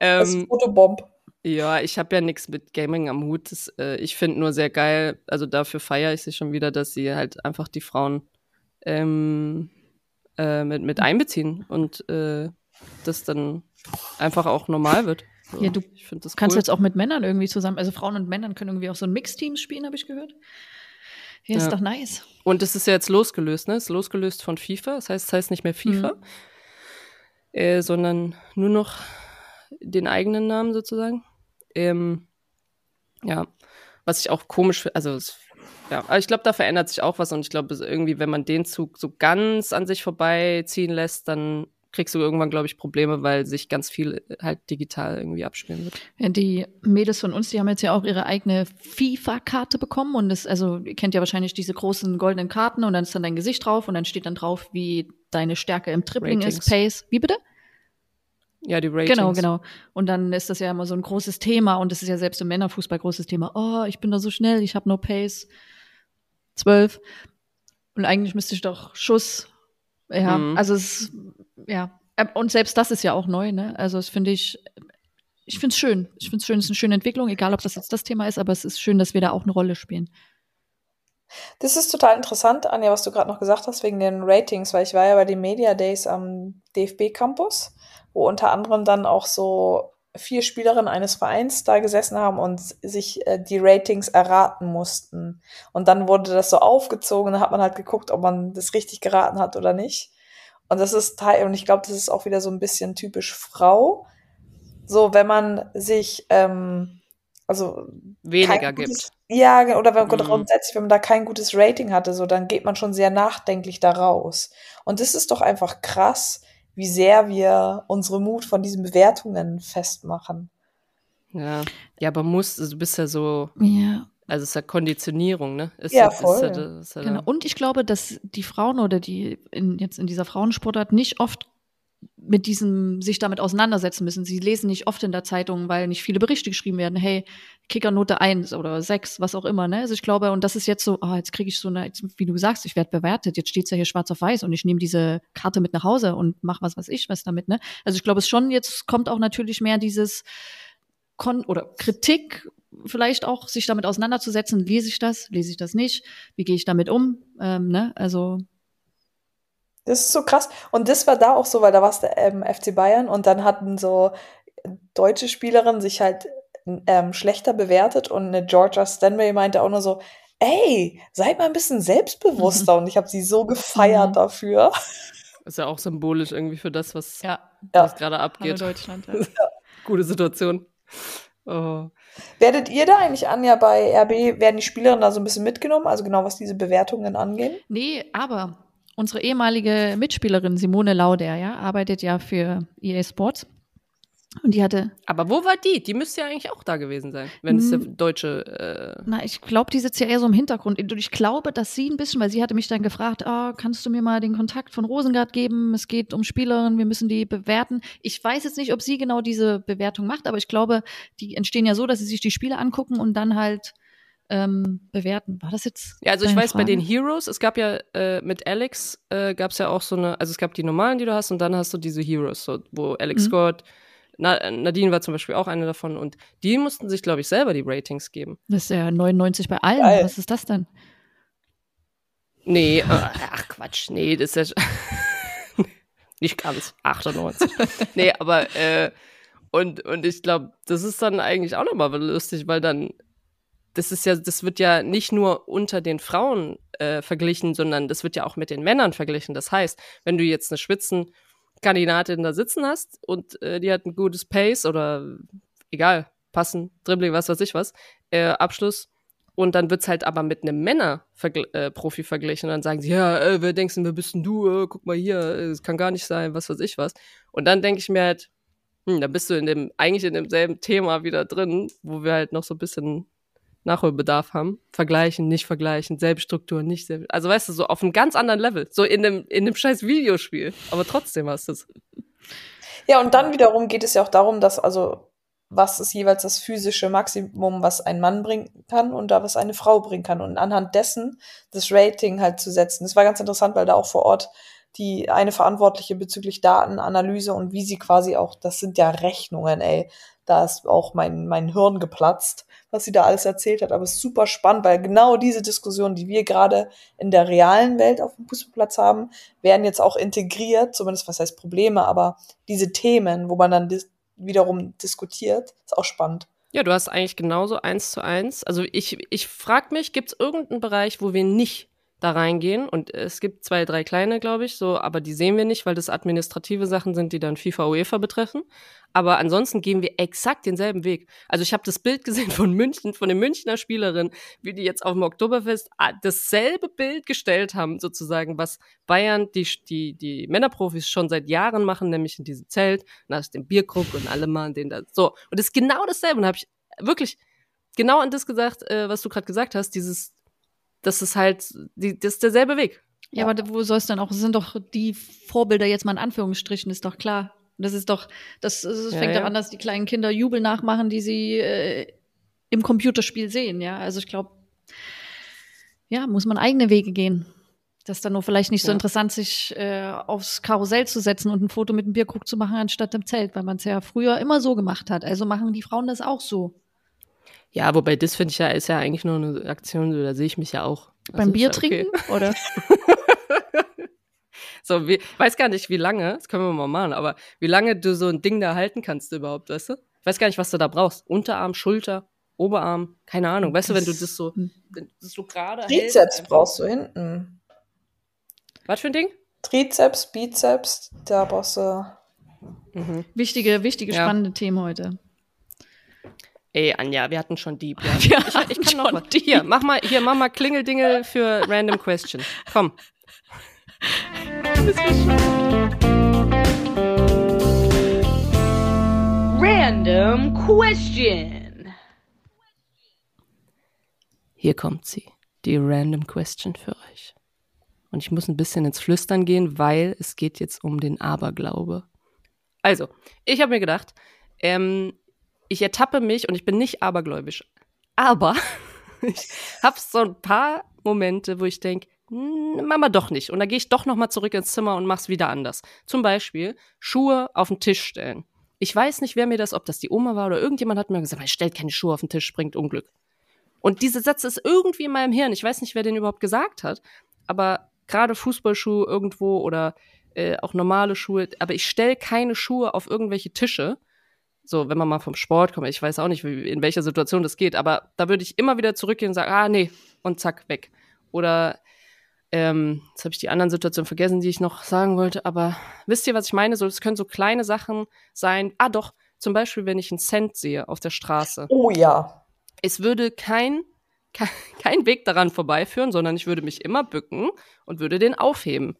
Das ähm, Fotobomb. Ja, ich habe ja nichts mit Gaming am Hut. Das, äh, ich finde nur sehr geil, also dafür feiere ich sie schon wieder, dass sie halt einfach die Frauen ähm, äh, mit, mit einbeziehen und äh, das dann einfach auch normal wird. So, Ja, du das Kannst cool. jetzt auch mit Männern irgendwie zusammen, also Frauen und Männern können irgendwie auch so ein Mixteams spielen, habe ich gehört. Ja, ist Ja. doch nice. Und das ist ja jetzt losgelöst, ne? Ist losgelöst von FIFA. Das heißt, es heißt nicht mehr FIFA, Mhm. äh, sondern nur noch den eigenen Namen sozusagen. Ähm, ja, was ich auch komisch finde, also es, ja, aber ich glaube, da verändert sich auch was und ich glaube, es- irgendwie, wenn man den Zug so ganz an sich vorbeiziehen lässt, dann kriegst du irgendwann, glaube ich, Probleme, weil sich ganz viel halt digital irgendwie abspielen wird. Ja, die Mädels von uns, die haben jetzt ja auch ihre eigene FIFA-Karte bekommen und das, also ihr kennt ja wahrscheinlich diese großen goldenen Karten und dann ist dann dein Gesicht drauf und dann steht dann drauf, wie deine Stärke im Ratings. ist, Pace. Wie bitte? Ja, die Ratings. Genau, genau. Und dann ist das ja immer so ein großes Thema und das ist ja selbst im Männerfußball großes Thema. Oh, ich bin da so schnell, ich habe nur Pace. Zwölf. Und eigentlich müsste ich doch Schuss. Ja, Mhm. also es ist, ja. Und selbst das ist ja auch neu, ne? Also das finde ich, ich finde es schön. Ich finde es schön, es ist eine schöne Entwicklung, egal ob das jetzt das Thema ist, aber es ist schön, dass wir da auch eine Rolle spielen. Das ist total interessant, Anja, was du gerade noch gesagt hast, wegen den Ratings, weil ich war ja bei den Media Days am DFB Campus, wo unter anderem dann auch so vier Spielerinnen eines Vereins da gesessen haben und sich äh, die Ratings erraten mussten. Und dann wurde das so aufgezogen, dann hat man halt geguckt, ob man das richtig geraten hat oder nicht. Und das ist Teil, und ich glaube, das ist auch wieder so ein bisschen typisch Frau. So, wenn man sich, ähm, also Weniger kein gibt. gutes, ja, oder wenn Mhm. grundsätzlich, wenn man da kein gutes Rating hatte, so, dann geht man schon sehr nachdenklich da raus. Und das ist doch einfach krass, wie sehr wir unsere Mut von diesen Bewertungen festmachen. Ja. Ja, aber muss, also du bist ja so, Ja, also es ist ja Konditionierung, ne? Ist Ja, ist voll. ja, ist ja Genau. Und ich glaube, dass die Frauen oder die in, jetzt in dieser Frauensportart nicht oft mit diesem, sich damit auseinandersetzen müssen. Sie lesen nicht oft in der Zeitung, weil nicht viele Berichte geschrieben werden, hey, Kickernote 1 oder 6, was auch immer, ne? Also ich glaube, und das ist jetzt so, ah, jetzt kriege ich so eine, jetzt, wie du sagst, ich werde bewertet, jetzt steht's ja hier schwarz auf weiß und ich nehme diese Karte mit nach Hause und mach was weiß ich was damit, ne? Also ich glaube es schon, jetzt kommt auch natürlich mehr dieses Kon oder Kritik, vielleicht auch sich damit auseinanderzusetzen, lese ich das, lese ich das nicht, wie gehe ich damit um, ähm, ne? Also Das ist so krass. Und das war da auch so, weil da war es der ähm, FC Bayern und dann hatten so deutsche Spielerinnen sich halt ähm, schlechter bewertet und eine Georgia Stanway meinte auch nur so, ey, seid mal ein bisschen selbstbewusster. Und ich habe sie so gefeiert Mhm. dafür. Ist ja auch symbolisch irgendwie für das, was, ja, Ja. was gerade hallo abgeht. Deutschland. Ja. Gute Situation. Oh. Werdet ihr da eigentlich, Anja, bei RB, werden die Spielerinnen da so ein bisschen mitgenommen? Also genau, was diese Bewertungen angehen? Nee, aber unsere ehemalige Mitspielerin Simone Lauder, ja, arbeitet ja für EA Sports. Und die hatte, Aber wo war die? Die müsste ja eigentlich auch da gewesen sein, wenn es der Hm. deutsche. Äh, na, ich glaube, die sitzt ja eher so im Hintergrund. Und ich glaube, dass sie ein bisschen, weil sie hatte mich dann gefragt, ah, kannst du mir mal den Kontakt von Rosengard geben? Es geht um Spielerinnen, wir müssen die bewerten. Ich weiß jetzt nicht, ob sie genau diese Bewertung macht, aber ich glaube, die entstehen ja so, dass sie sich die Spiele angucken und dann halt ähm, bewerten. War das jetzt? ja, also ich weiß bei Frage? den Heroes, es gab ja äh, mit Alex, äh, gab es ja auch so eine, also es gab die normalen, die du hast, und dann hast du diese Heroes, so, wo Alex Mhm. scored. Na, Nadine war zum Beispiel auch eine davon und die mussten sich, glaube ich, selber die Ratings geben. Das ist ja 99 bei allen. Geil. Was ist das denn? Nee, äh, ach Quatsch, nee, das ist ja nicht ganz 98. nee, aber äh, und, und ich glaube, das ist dann eigentlich auch nochmal lustig, weil dann das ist ja, das wird ja nicht nur unter den Frauen äh, verglichen, sondern das wird ja auch mit den Männern verglichen. Das heißt, wenn du jetzt eine Spitzenkandidatin da sitzen hast und äh, die hat ein gutes Pace oder egal, passen, Dribbling, was weiß ich was, äh, Abschluss, und dann wird's halt aber mit einem Männer-Profi äh, verglichen. Und dann sagen sie, ja, äh, wer denkst du, wer bist denn du? Äh, guck mal hier, äh, es kann gar nicht sein, was weiß ich was. Und dann denke ich mir halt, hm, da bist du in dem, eigentlich in demselben Thema wieder drin, wo wir halt noch so ein bisschen Nachholbedarf haben. Vergleichen, nicht vergleichen, selbe Struktur, nicht selbe. Also weißt du, so auf einem ganz anderen Level. So in dem, in dem scheiß Videospiel. Aber trotzdem hast du es. Ja, und dann wiederum geht es ja auch darum, dass, also was ist jeweils das physische Maximum, was ein Mann bringen kann und da was eine Frau bringen kann. Und anhand dessen das Rating halt zu setzen. Das war ganz interessant, weil da auch vor Ort die eine Verantwortliche bezüglich Datenanalyse und wie sie quasi auch, das sind ja Rechnungen, ey. Da ist auch mein, mein Hirn geplatzt, was sie da alles erzählt hat. Aber es ist super spannend, weil genau diese Diskussion, die wir gerade in der realen Welt auf dem Fußballplatz haben, werden jetzt auch integriert, zumindest was heißt Probleme, aber diese Themen, wo man dann wiederum diskutiert. Ist auch spannend. Ja, du hast eigentlich genauso eins zu eins. Also ich, ich frage mich, gibt es irgendeinen Bereich, wo wir nicht da reingehen? Und es gibt zwei, drei kleine, glaube ich, so, aber die sehen wir nicht, weil das administrative Sachen sind, die dann FIFA UEFA betreffen. Aber ansonsten gehen wir exakt denselben Weg. Also ich habe das Bild gesehen von München, von den Münchner Spielerinnen, wie die jetzt auf dem Oktoberfest ah, dasselbe Bild gestellt haben, sozusagen, was Bayern, die, die, die Männerprofis schon seit Jahren machen, nämlich in diesem Zelt, nach dem Bierkrug und alle machen den da. So. Und es ist genau dasselbe. Und habe ich wirklich genau an das gesagt, äh, was du gerade gesagt hast, dieses, das ist halt, die, das ist derselbe Weg. Ja, ja, aber wo soll es dann auch? Sind doch die Vorbilder jetzt mal in Anführungsstrichen, ist doch klar. Das ist doch, das, das fängt ja, ja. an, dass die kleinen Kinder Jubel nachmachen, die sie äh, im Computerspiel sehen, ja. Also ich glaube, ja, muss man eigene Wege gehen. Das ist dann nur vielleicht nicht so interessant, sich äh, aufs Karussell zu setzen und ein Foto mit einem Bierkrug zu machen, anstatt im Zelt, weil man es ja früher immer so gemacht hat. Also machen die Frauen das auch so. Ja, wobei das finde ich ja, ist ja eigentlich nur eine Aktion, da sehe ich mich ja auch. Also Beim Bier ja okay. trinken, oder? So, wie, weiß gar nicht, wie lange, das können wir mal machen, aber wie lange du so ein Ding da halten kannst überhaupt, weißt du? Ich weiß gar nicht, was du da brauchst. Unterarm, Schulter, Oberarm, keine Ahnung. Weißt du, wenn du das so, das so gerade Trizeps brauchst du hinten. Was für ein Ding? Trizeps, Bizeps, da brauchst du. Mhm. Wichtige, wichtige, ja. spannende Themen heute. Ey, Anja, wir hatten schon Dieb. Ja. Ich, ich, kann noch mal. Deep. Hier, mach mal, hier, mach mal Klingeldingel für Random Question. Komm. Random Question. Hier kommt sie, die Random Question für euch. Und ich muss ein bisschen ins Flüstern gehen, weil es geht jetzt um den Aberglaube. Also, ich habe mir gedacht, ähm, ich ertappe mich und ich bin nicht abergläubisch, aber ich habe so ein paar Momente, wo ich denke, Mama doch nicht. Und dann gehe ich doch noch mal zurück ins Zimmer und mach's wieder anders. Zum Beispiel Schuhe auf den Tisch stellen. Ich weiß nicht, wer mir das, ob das die Oma war oder irgendjemand hat mir gesagt, stellt keine Schuhe auf den Tisch, bringt Unglück. Und diese Sätze ist irgendwie in meinem Hirn. Ich weiß nicht, wer den überhaupt gesagt hat, aber gerade Fußballschuhe irgendwo oder äh, auch normale Schuhe, aber ich stelle keine Schuhe auf irgendwelche Tische. So, wenn man mal vom Sport kommt, ich weiß auch nicht, wie, in welcher Situation das geht, aber da würde ich immer wieder zurückgehen und sagen, ah nee, und zack, weg. Oder ähm, jetzt habe ich die anderen Situationen vergessen, die ich noch sagen wollte, aber wisst ihr, was ich meine? So, es können so kleine Sachen sein. Ah, doch, zum Beispiel, wenn ich einen Cent sehe auf der Straße. Oh ja. Es würde kein, kein, kein Weg daran vorbeiführen, sondern ich würde mich immer bücken und würde den aufheben.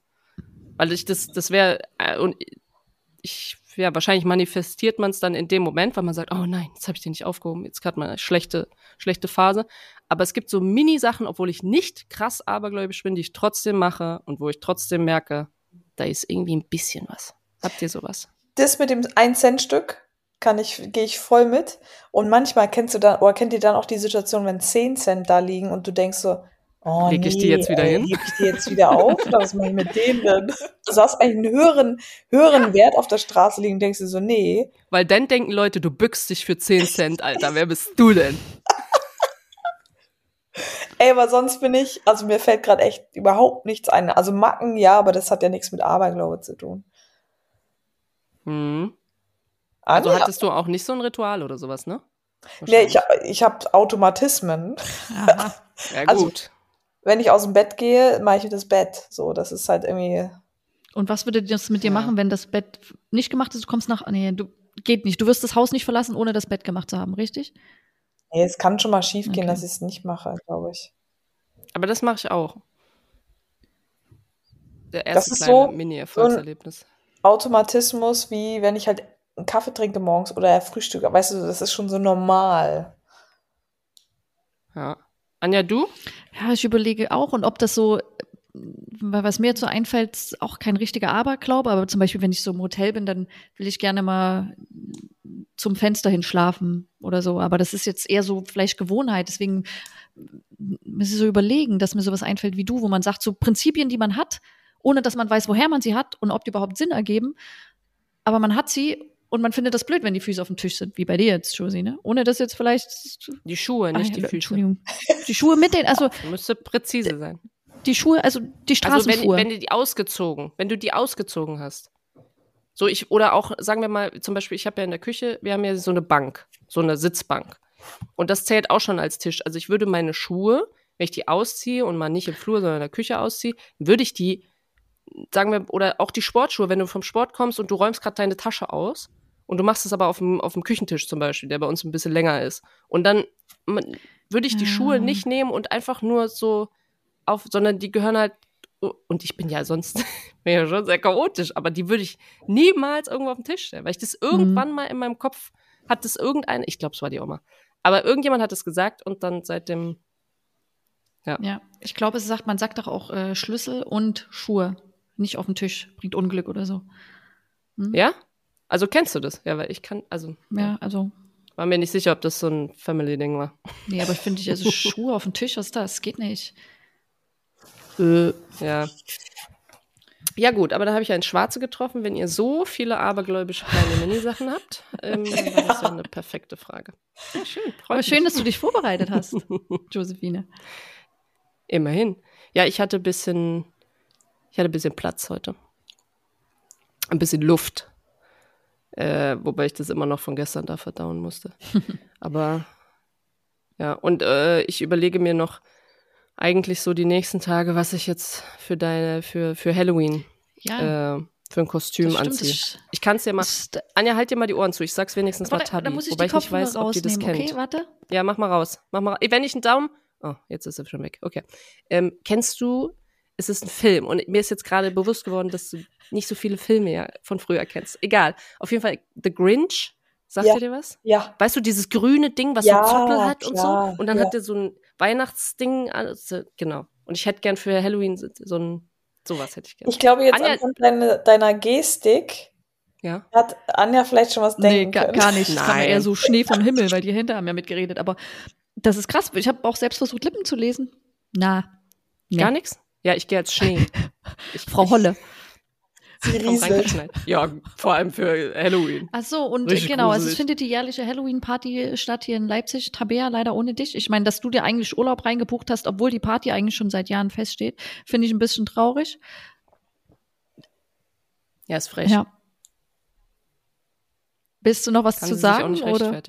Weil ich das, das wäre, äh, und ich, ja, wahrscheinlich manifestiert man es dann in dem Moment, weil man sagt, oh nein, jetzt habe ich den nicht aufgehoben, jetzt hat man eine schlechte, schlechte Phase. Aber es gibt so Mini-Sachen, obwohl ich nicht krass abergläubisch bin, die ich trotzdem mache und wo ich trotzdem merke, da ist irgendwie ein bisschen was. Habt ihr sowas? Das mit dem 1-Cent-Stück kann ich, gehe ich voll mit. Und manchmal kennst du dann, oder kennt ihr dann auch die Situation, wenn 10 Cent da liegen und du denkst so, Oh, leg ich nee, die jetzt wieder ey, hin? Leg ich die jetzt wieder auf? Oder was mache ich mit denen denn? Du hast eigentlich einen höheren, höheren Wert auf der Straße liegen, denkst du so, nee. Weil dann denken Leute, du bückst dich für 10 Cent, Alter. Wer bist du denn? Ey, aber sonst bin ich, also mir fällt gerade echt überhaupt nichts ein. Also Macken, ja, aber das hat ja nichts mit Aberglaube zu tun. Hm. Also hattest du auch nicht so ein Ritual oder sowas, ne? Nee, ich, ich habe Automatismen. Aha. Ja, also- gut. Wenn ich aus dem Bett gehe, mache ich das Bett. So, das ist halt irgendwie. Und was würde das mit dir Ja. machen, wenn das Bett nicht gemacht ist? Du kommst nach. Nee, du geht nicht. Du wirst das Haus nicht verlassen, ohne das Bett gemacht zu haben, richtig? Nee, es kann schon mal schief gehen, Okay. dass ich es nicht mache, glaube ich. Aber das mache ich auch. Der Das erste ist kleine so- Mini-Erfolgserlebnis. Automatismus, wie wenn ich halt einen Kaffee trinke morgens oder Frühstück. Weißt du, das ist schon so normal. Ja. Anja, du? Ja, ich überlege auch. Und ob das so, was mir jetzt so einfällt, ist auch kein richtiger Aberglaube, aber zum Beispiel, wenn ich so im Hotel bin, dann will ich gerne mal zum Fenster hin schlafen oder so. Aber das ist jetzt eher so vielleicht Gewohnheit. Deswegen muss ich so überlegen, dass mir sowas einfällt wie du, wo man sagt, so Prinzipien, die man hat, ohne dass man weiß, woher man sie hat und ob die überhaupt Sinn ergeben. Aber man hat sie und man findet das blöd, wenn die Füße auf dem Tisch sind, wie bei dir jetzt, Josie, ne? Ohne das jetzt vielleicht. Die Schuhe, nicht Ah, die Füße. Entschuldigung. Die Schuhe mit den, also Müsste präzise sein. die Schuhe, also die Also wenn, Straßenschuhe. wenn du die ausgezogen, wenn du die ausgezogen hast. So ich, oder auch, sagen wir mal, zum Beispiel, ich habe ja in der Küche, wir haben ja so eine Bank, so eine Sitzbank. Und das zählt auch schon als Tisch. Also ich würde meine Schuhe, wenn ich die ausziehe und mal nicht im Flur, sondern in der Küche ausziehe, würde ich die, sagen wir, oder auch die Sportschuhe, wenn du vom Sport kommst und du räumst gerade deine Tasche aus und du machst es aber auf dem, auf dem Küchentisch zum Beispiel, der bei uns ein bisschen länger ist. Und dann würde ich die Ja. Schuhe nicht nehmen und einfach nur so auf, sondern die gehören halt, und ich bin ja sonst bin ja schon sehr chaotisch, aber die würde ich niemals irgendwo auf den Tisch stellen, weil ich das irgendwann mal in meinem Kopf hat das irgendein, ich glaube, es war die Oma, aber irgendjemand hat es gesagt und dann seitdem, ja, ich glaube, es sagt, man sagt doch auch äh, Schlüssel und Schuhe nicht auf den Tisch, bringt Unglück oder so. Hm? ja? Also kennst du das? Ja, weil ich kann, also Ja, also, war mir nicht sicher, ob das so ein Family-Ding war. nee, aber ich finde, ich, also Schuhe auf dem Tisch, was ist das? Geht nicht. Ja. Ja gut, aber da habe ich einen Schwarze getroffen. Wenn ihr so viele abergläubische kleine Minisachen habt, ähm, dann war das ja eine perfekte Frage. Ja, schön. Aber schön, dass du dich vorbereitet hast, Josephine. Immerhin. Ja, ich hatte ein bisschen, ich hatte ein bisschen Platz heute. Ein bisschen Luft. Äh, wobei ich das immer noch von gestern da verdauen musste. Aber ja, und äh, ich überlege mir noch eigentlich so die nächsten Tage, was ich jetzt für deine, für, für Halloween Ja, äh, für ein Kostüm stimmt. anziehe. Ich kann es dir mal. Anja, halt dir mal die Ohren zu. Ich sag's wenigstens mal Tabi. da muss ich wobei ich nicht weiß, ob die das kennt. Okay, warte. Ja, mach mal raus. Mach mal. Wenn ich einen Daumen. Oh, jetzt ist er schon weg. Okay. Ähm, kennst du? Es ist ein Film und mir ist jetzt gerade bewusst geworden, dass du nicht so viele Filme ja von früher kennst. Egal. Auf jeden Fall The Grinch. Sagt Ja. ihr dir was? Ja, Weißt du, dieses grüne Ding, was Ja, so Zottel hat und klar, so? Und dann ja. hat er so ein Weihnachtsding. Also, genau. Und ich hätte gern für Halloween so so ein. Sowas hätte ich gern. ich glaube jetzt Anja- anhand deiner, deiner Gestik ja. hat Anja vielleicht schon was Nee, denken gar, können. gar nicht. Das Nein. eher so Schnee vom Himmel, weil die hinter haben ja mitgeredet. Aber das ist krass. Ich habe auch selbst versucht, Lippen zu lesen. Na, nee. Gar nichts? Ja, ich gehe als Schnee. Ich, Frau Holle. Ja, vor allem für Halloween. Ach so, und Richtig genau, also gruselig. es findet die jährliche Halloween-Party statt hier in Leipzig. Tabea, leider ohne dich. Ich meine, dass du dir eigentlich Urlaub reingebucht hast, obwohl die Party eigentlich schon seit Jahren feststeht, finde ich ein bisschen traurig. Ja, ist frech. Ja. Willst du noch was Kann zu sie sich auch sagen? nicht Oder?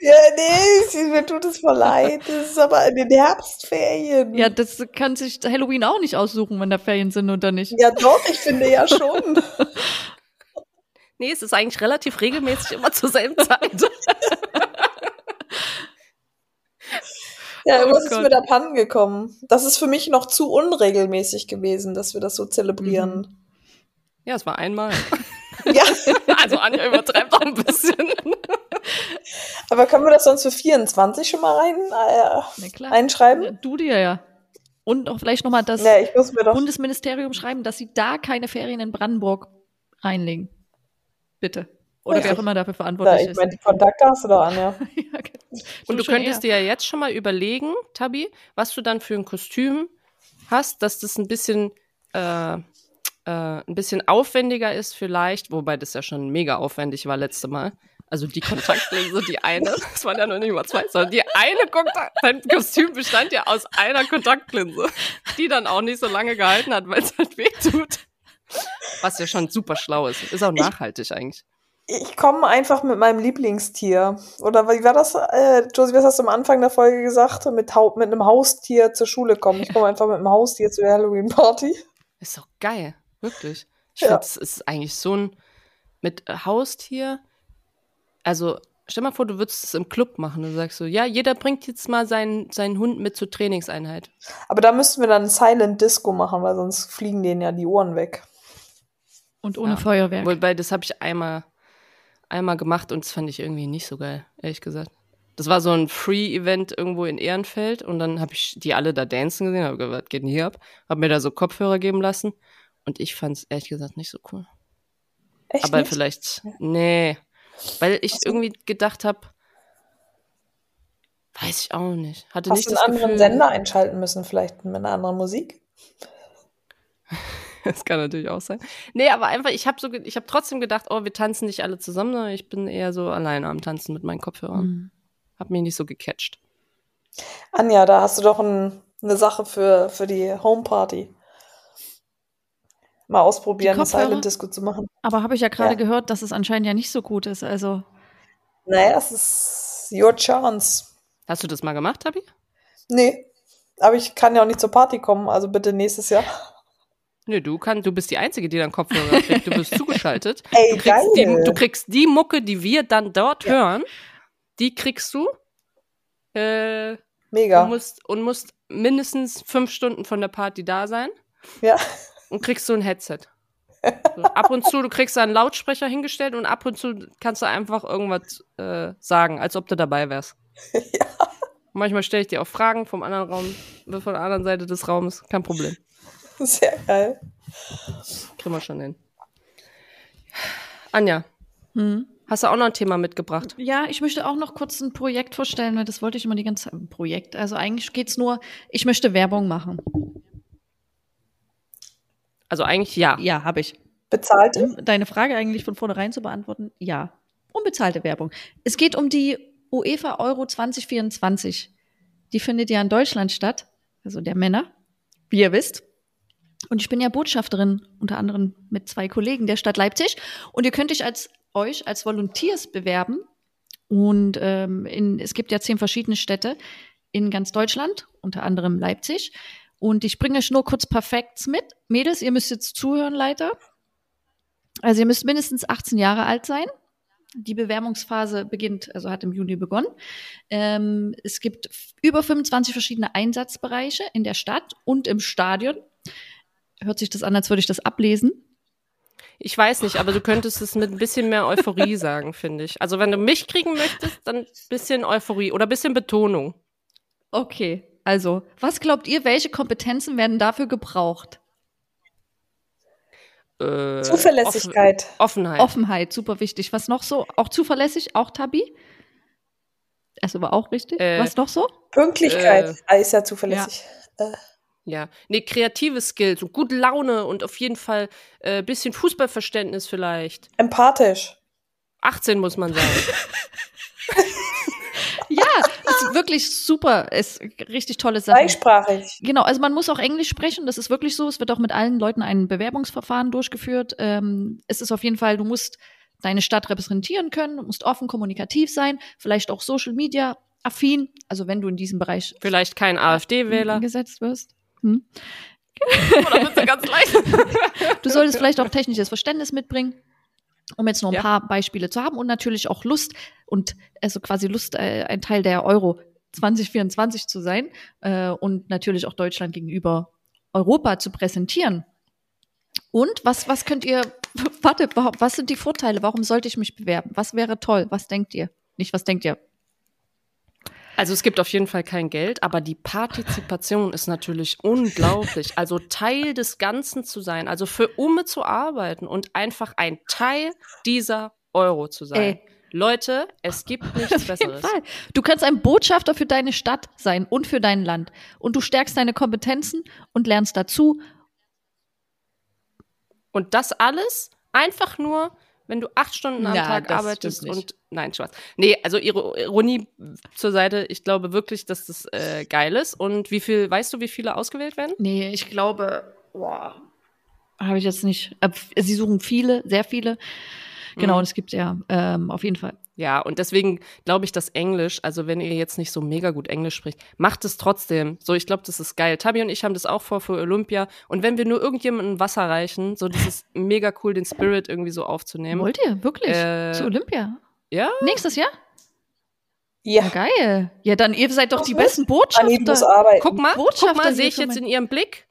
Ja, nee, sie- mir tut es voll leid. Das ist aber in den Herbstferien. Ja, das kann sich Halloween auch nicht aussuchen, wenn da Ferien sind oder nicht. Ja, doch, ich finde ja schon. Nee, es ist eigentlich relativ regelmäßig immer zur selben Zeit. Ja, Oh irgendwas ist Gott. mir da Pannen gekommen. Das ist für mich noch zu unregelmäßig gewesen, dass wir das so zelebrieren. ja, es war einmal. Ja, Also Anja übertreibt auch ein bisschen. Aber können wir das sonst für 24 schon mal rein äh, Na klar. einschreiben? Ja, Du dir ja. Und auch vielleicht nochmal das Ja, ich muss mir doch. Bundesministerium schreiben, dass sie da keine Ferien in Brandenburg reinlegen. Bitte. Oder Ja, wer auch ich- immer dafür Ja, verantwortlich ich ist. meine, die Kontakte hast du doch an, ja. Ja, okay. Und du schon könntest eher. dir ja jetzt schon mal überlegen, Tabi, was du dann für ein Kostüm hast, dass das ein bisschen, äh, äh, ein bisschen aufwendiger ist vielleicht, wobei das ja schon mega aufwendig war letzte Mal. Also die Kontaktlinse, die eine, das waren ja noch nicht mal zwei, sondern die eine Kontakt, dein Kostüm bestand ja aus einer Kontaktlinse, die dann auch nicht so lange gehalten hat, weil es halt weh tut. Was ja schon super schlau ist. Ist auch nachhaltig eigentlich. Ich komme einfach mit meinem Lieblingstier. Oder wie war das, äh, Josie, was hast du am Anfang der Folge gesagt? Mit, mit einem Haustier zur Schule kommen. Ich komme einfach mit einem Haustier zur Halloween-Party. Ist doch geil, wirklich. Ich Ja. finde, es ist eigentlich so ein mit äh, Haustier. Also, stell mal vor, du würdest es im Club machen. Du sagst so, ja, jeder bringt jetzt mal seinen, seinen Hund mit zur Trainingseinheit. Aber da müssten wir dann ein Silent Disco machen, weil sonst fliegen denen ja die Ohren weg. Und ohne Ja. Feuerwerk. Wobei, das habe ich einmal, einmal gemacht und das fand ich irgendwie nicht so geil, ehrlich gesagt. Das war so ein Free-Event irgendwo in Ehrenfeld und dann habe ich die alle da dancen gesehen, habe gesagt, was geht denn hier ab? Habe mir da so Kopfhörer geben lassen und ich fand es ehrlich gesagt nicht so cool. Echt Aber nicht? vielleicht, nee, weil ich so. irgendwie gedacht habe, weiß ich auch nicht. Hatte Hast nicht einen anderen Gefühl, Sender einschalten müssen, vielleicht mit einer anderen Musik? Das kann natürlich auch sein. Nee, aber einfach, ich habe so, ich habe trotzdem gedacht, oh, wir tanzen nicht alle zusammen, sondern ich bin eher so alleine am Tanzen mit meinen Kopfhörern. Mhm. Hab mich nicht so gecatcht. Anja, da hast du doch ein, eine Sache für, für die Homeparty. Mal ausprobieren, Die? Silent Disco zu machen. Aber habe ich ja gerade Ja. gehört, dass es anscheinend ja nicht so gut ist. Also, Naja, es ist your chance. Hast du das mal gemacht, Tabi? Nee, aber ich kann ja auch nicht zur Party kommen, also bitte nächstes Jahr. Nö, du kann, du bist die Einzige, die dann Kopfhörer kriegt. Du wirst zugeschaltet. Ey, Du kriegst, die, geil. du kriegst die Mucke, die wir dann dort Ja. hören, die kriegst du. Äh, Mega. und, musst, und musst mindestens fünf Stunden von der Party da sein Ja. Und kriegst so ein Headset. So, ab und zu, du kriegst da einen Lautsprecher hingestellt und ab und zu kannst du einfach irgendwas äh, sagen, als ob du dabei wärst. Ja. Manchmal stelle ich dir auch Fragen vom anderen Raum, von der anderen Seite des Raumes. Kein Problem. Sehr geil. Kriegen wir schon hin. Anja, hm. hast du auch noch ein Thema mitgebracht? ja, ich möchte auch noch kurz ein Projekt vorstellen, weil das wollte ich immer die ganze Zeit. Ein Projekt. Also eigentlich geht's nur, ich möchte Werbung machen. Also eigentlich ja. Ja, habe ich. Bezahlte? Um deine Frage eigentlich von vornherein zu beantworten, ja. Unbezahlte Werbung. Es geht um die UEFA Euro 2024. Die findet ja in Deutschland statt, also der Männer, wie ihr wisst. Und ich bin ja Botschafterin, unter anderem mit zwei Kollegen der Stadt Leipzig. Und ihr könnt euch als euch als Volunteers bewerben. Und ähm, in, es gibt ja zehn verschiedene Städte in ganz Deutschland, unter anderem Leipzig. Und ich bringe euch nur kurz Perfekts mit. Mädels, ihr müsst jetzt zuhören, Leiter. Also ihr müsst mindestens 18 Jahre alt sein. Die Bewerbungsphase beginnt, also hat im Juni begonnen. Ähm, es gibt über 25 verschiedene Einsatzbereiche in der Stadt und im Stadion. Hört sich das an, als würde ich das ablesen. Ich weiß nicht, aber du könntest es mit ein bisschen mehr Euphorie sagen, finde ich. Also wenn du mich kriegen möchtest, dann ein bisschen Euphorie oder ein bisschen Betonung. Okay, also, was glaubt ihr, welche Kompetenzen werden dafür gebraucht? Äh, Zuverlässigkeit. Offen Offenheit. Offenheit, super wichtig. Was noch so? Auch zuverlässig, auch Tabi? Das war auch richtig. Äh, Was noch so? Pünktlichkeit. Äh, ah, ist ja zuverlässig. Äh, Ja, nee, kreative Skills und gute Laune und auf jeden Fall äh, bisschen Fußballverständnis vielleicht. empathisch. 18 muss man sagen. Ja, ist wirklich super. Ist richtig tolle Sache. Zweisprachig. Genau, also man muss auch Englisch sprechen, das ist wirklich so. Es wird auch mit allen Leuten ein Bewerbungsverfahren durchgeführt. Ähm, es ist auf jeden Fall, du musst deine Stadt repräsentieren können, du musst offen kommunikativ sein, vielleicht auch Social Media affin, also wenn du in diesem Bereich Vielleicht kein AfD-Wähler. eingesetzt wirst. Hm? Oder wird ganz leicht. Du solltest vielleicht auch technisches Verständnis mitbringen, um jetzt noch ein Ja. paar Beispiele zu haben und natürlich auch Lust und also quasi Lust, äh, ein Teil der Euro 2024 zu sein äh, und natürlich auch Deutschland gegenüber Europa zu präsentieren. Und was, was könnt ihr, warte, was sind die Vorteile? Warum sollte ich mich bewerben? Was wäre toll? Was denkt ihr? Nicht, was denkt ihr? Also es gibt auf jeden Fall kein Geld, aber die Partizipation ist natürlich unglaublich. Also Teil des Ganzen zu sein, also für Umme zu arbeiten und einfach ein Teil dieser Euro zu sein. Ey. Leute, es gibt nichts Auf jeden Besseres. Fall. Du kannst ein Botschafter für deine Stadt sein und für dein Land. Und du stärkst deine Kompetenzen und lernst dazu. Und das alles einfach nur, wenn du acht Stunden am Ja, Tag arbeitest und nein, Spaß. Nee, also Iro- Ironie zur Seite, ich glaube wirklich, dass das äh, geil ist. Und wie viel, weißt du, wie viele ausgewählt werden? Nee, ich glaube, boah, habe ich jetzt nicht. Äh, Sie suchen viele, sehr viele. Genau, Mhm. und es gibt ja ähm, auf jeden Fall. Ja, und deswegen glaube ich, dass Englisch, also wenn ihr jetzt nicht so mega gut Englisch spricht, macht es trotzdem. So, ich glaube, das ist geil. Tabi und ich haben das auch vor für Olympia. Und wenn wir nur irgendjemandem Wasser reichen, so, das ist mega cool, den Spirit irgendwie so aufzunehmen. Wollt ihr wirklich Äh, zu Olympia? Ja? Nächstes Jahr? Ja, Ja, geil. Ja, dann ihr seid doch die muss. besten Botschafter. arbeiten. Guck mal, Botschafter guck mal, sehe ich jetzt in ihrem Blick.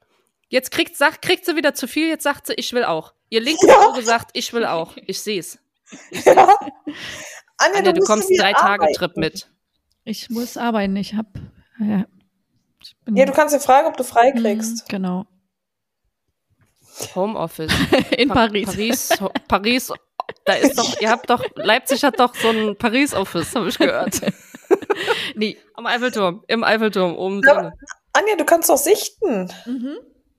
Jetzt kriegt, sagt, kriegt sie wieder zu viel, jetzt sagt sie, ich will auch. Ihr linkes Ja. Auge sagt, ich will auch. Ich sehe es. Ja. Anja, Anja, du musst kommst wieder einen Drei-Tage-Trip arbeiten. mit. Ich muss arbeiten. Ich hab. Ja, ich bin, Ja, du kannst dir fragen, ob du frei Mhm, kriegst. Genau. Homeoffice. In Pa- Paris. Paris, Paris, da ist doch, ihr habt doch, Leipzig hat doch so ein Paris-Office, habe ich gehört. Nee. Am Eiffelturm, im Eiffelturm, oben Ja. Anja, du kannst doch sichten. Mhm.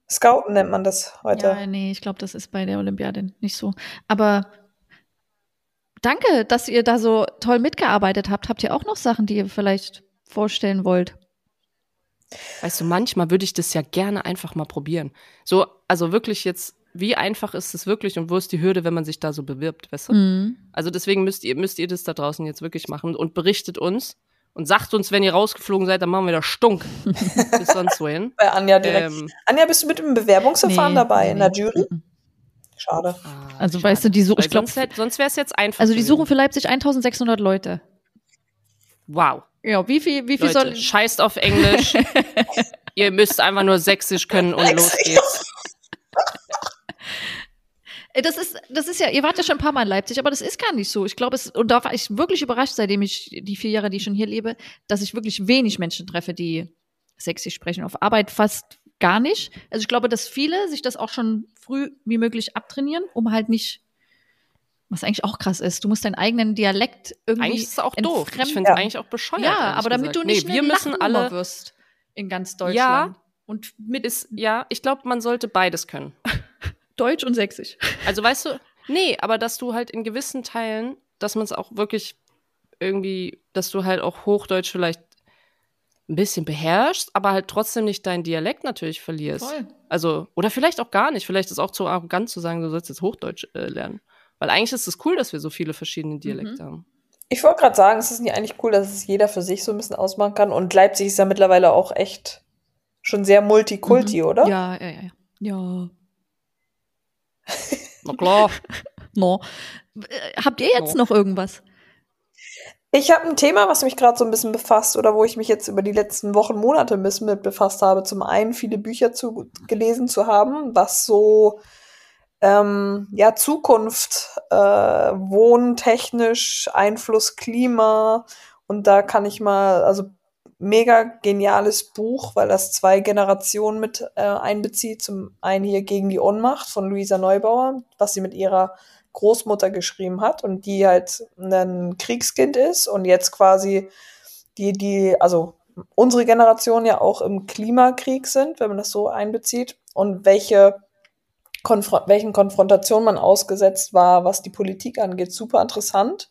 Scouten nennt man das heute. Ja, nee, ich glaube, das ist bei der Olympiade nicht so. Aber danke, dass ihr da so toll mitgearbeitet habt. Habt ihr auch noch Sachen, die ihr vielleicht vorstellen wollt? Weißt du, manchmal würde ich das ja gerne einfach mal probieren. So, also wirklich jetzt, wie einfach ist es wirklich und wo ist die Hürde, wenn man sich da so bewirbt, weißt du? Mhm. Also deswegen müsst ihr, müsst ihr das da draußen jetzt wirklich machen und berichtet uns und sagt uns, wenn ihr rausgeflogen seid, dann machen wir da Stunk. Bis sonst wohin. Bei Anja direkt. Ähm, Anja, bist du mit im Bewerbungsverfahren Nee, dabei nee, in der nee. Jury? Mhm. Schade. ah, Also, schade. weißt du, die suchen, ich glaube, sonst, sonst wäre es jetzt einfach. also die suchen für Leipzig 1600 Leute. Wow. Ja, wie viel, wie viel Leute, soll. scheißt auf Englisch. ihr müsst einfach nur Sächsisch können und los geht's. Ey, Das ist, das ist ja, ihr wart ja schon ein paar Mal in Leipzig, aber das ist gar nicht so. Ich glaube, es, und da war ich wirklich überrascht, seitdem ich die vier Jahre, die ich schon hier lebe, dass ich wirklich wenig Menschen treffe, die sächsisch sprechen. Auf Arbeit fast gar nicht. Also ich glaube, dass viele sich das auch schon früh wie möglich abtrainieren, um halt nicht, was eigentlich auch krass ist, du musst deinen eigenen Dialekt irgendwie. Eigentlich ist es auch doof. Ich finde es Ja. eigentlich auch bescheuert. Ja, aber damit gesagt. du nicht nee, wir müssen alle. wirst in ganz Deutschland. Und mit Ist, ja, ich glaube, man sollte beides können. Deutsch und Sächsisch. Also weißt du, nee, aber dass du halt in gewissen Teilen, dass man es auch wirklich irgendwie, dass du halt auch Hochdeutsch vielleicht ein bisschen beherrschst, aber halt trotzdem nicht deinen Dialekt natürlich verlierst. Voll. Also, oder vielleicht auch gar nicht. Vielleicht ist es auch zu arrogant zu sagen, du sollst jetzt Hochdeutsch äh, lernen. Weil eigentlich ist es cool, dass wir so viele verschiedene Dialekte haben. Ich wollte gerade sagen, es ist nicht eigentlich cool, dass es jeder für sich so ein bisschen ausmachen kann. Und Leipzig ist ja mittlerweile auch echt schon sehr multikulti, oder? Ja, ja, ja. Ja. Na klar. No. Äh, Habt ihr jetzt No. noch irgendwas? Ich habe ein Thema, was mich gerade so ein bisschen befasst oder wo ich mich jetzt über die letzten Wochen, Monate ein bisschen mit befasst habe. Zum einen viele Bücher zu, gelesen zu haben, was so ähm, ja Zukunft, äh, wohntechnisch, Einfluss Klima und da kann ich mal, also mega geniales Buch, weil das zwei Generationen mit äh, einbezieht. Zum einen hier gegen die Ohnmacht von Luisa Neubauer, was sie mit ihrer Großmutter geschrieben hat und die halt ein Kriegskind ist und jetzt quasi die, die, also unsere Generation ja auch im Klimakrieg sind, wenn man das so einbezieht und welche Konfro welchen Konfrontationen man ausgesetzt war, was die Politik angeht. Super interessant,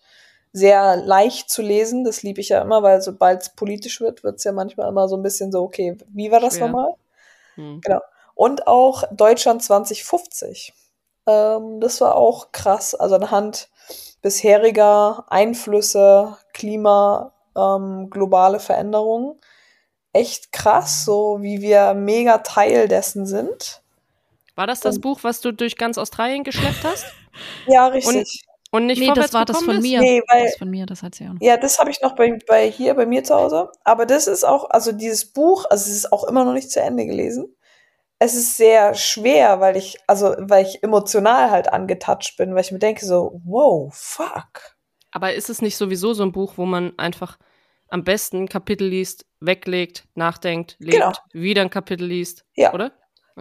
sehr leicht zu lesen, das liebe ich ja immer, weil sobald es politisch wird, wird es ja manchmal immer so ein bisschen so, okay, wie war das Schwer. nochmal? Hm. Und auch Deutschland 2050. Ähm, das war auch krass. Also anhand bisheriger Einflüsse, Klima, ähm, globale Veränderungen. Echt krass, so wie wir mega Teil dessen sind. War das das Und- Buch, was du durch ganz Australien geschleppt hast? Ja, richtig. Und nicht Nee, vorwärts das war das von mir. Nee, weil- das von mir, das hat sie ja noch. Ja, das habe ich noch bei, bei hier bei mir zu Hause. Aber das ist auch, also dieses Buch, also es ist auch immer noch nicht zu Ende gelesen. Es ist sehr schwer, weil ich, also weil ich emotional halt angetatscht bin, weil ich mir denke so, wow, fuck. Aber ist es nicht sowieso so ein Buch, wo man einfach am besten ein Kapitel liest, weglegt, nachdenkt, lebt, Genau. wieder ein Kapitel liest, Ja. oder?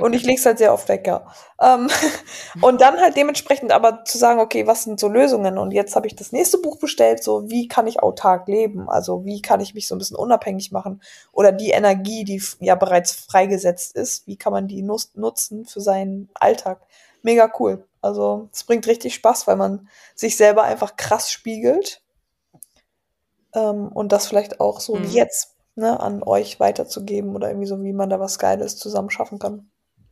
Und ich leg's halt sehr oft weg, ja. Ähm, und dann halt dementsprechend aber zu sagen, okay, was sind so Lösungen? Und jetzt habe ich das nächste Buch bestellt, so wie kann ich autark leben? Also wie kann ich mich so ein bisschen unabhängig machen? Oder die Energie, die ja bereits freigesetzt ist, wie kann man die nus nutzen für seinen Alltag? Mega cool. Also es bringt richtig Spaß, weil man sich selber einfach krass spiegelt. Ähm, und das vielleicht auch so Mhm. wie jetzt ne, an euch weiterzugeben oder irgendwie so, wie man da was Geiles zusammen schaffen kann.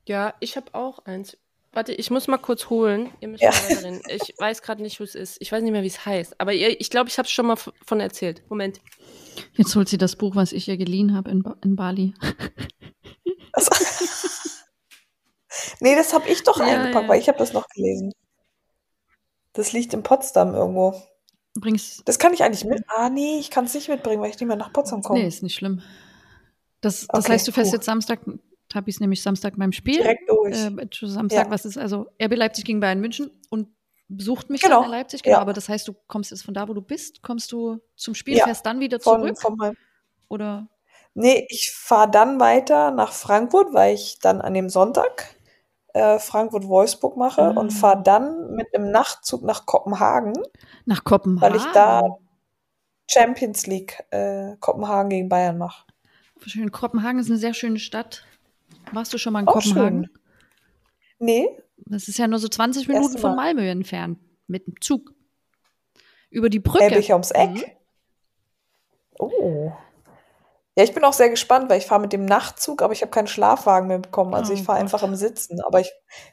Ja, ich habe auch eins. Warte, ich muss mal kurz holen. Ihr müsst Ja. mal weiterreden. Ich weiß gerade nicht, wo es ist. Ich weiß nicht mehr, wie es heißt. Aber ihr, ich glaube, ich habe es schon mal von erzählt. Moment. Jetzt holt sie das Buch, was ich ihr geliehen habe in, Ba- in Bali. Das nee, das habe ich doch Ja, eingepackt, ja. weil ich habe das noch gelesen. Das liegt in Potsdam irgendwo. Bring's. Das kann ich eigentlich mit. Ah, nee, ich kann es nicht mitbringen, weil ich nicht mehr nach Potsdam komme. Nee, ist nicht schlimm. Das, das Okay, heißt, du fährst puh. jetzt Samstag, Tabi ist nämlich Samstag beim Spiel. Direkt durch. Äh, zu Samstag, Ja. was ist also RB Leipzig gegen Bayern München und besucht mich Genau, dann in Leipzig, genau. ja. Aber das heißt, du kommst jetzt von da, wo du bist, kommst du zum Spiel, Ja, fährst dann wieder von, zurück von oder Nee, ich fahre dann weiter nach Frankfurt, weil ich dann an dem Sonntag äh, Frankfurt-Wolfsburg mache Ah. und fahre dann mit einem Nachtzug nach Kopenhagen, nach Kopenhagen? weil ich da Champions League äh, Kopenhagen gegen Bayern mache. Schön. Kopenhagen ist eine sehr schöne Stadt. Warst du schon mal in Auch Kopenhagen? schön. Nee, Das ist ja nur so 20 Erste Minuten von Mal. Malmö entfernt mit dem Zug. Über die Brücke. Elbich ums Eck. Mhm. Oh. Ja, ich bin auch sehr gespannt, weil ich fahre mit dem Nachtzug, aber ich habe keinen Schlafwagen mehr bekommen. Also Oh ich fahre einfach im Sitzen. Aber ich,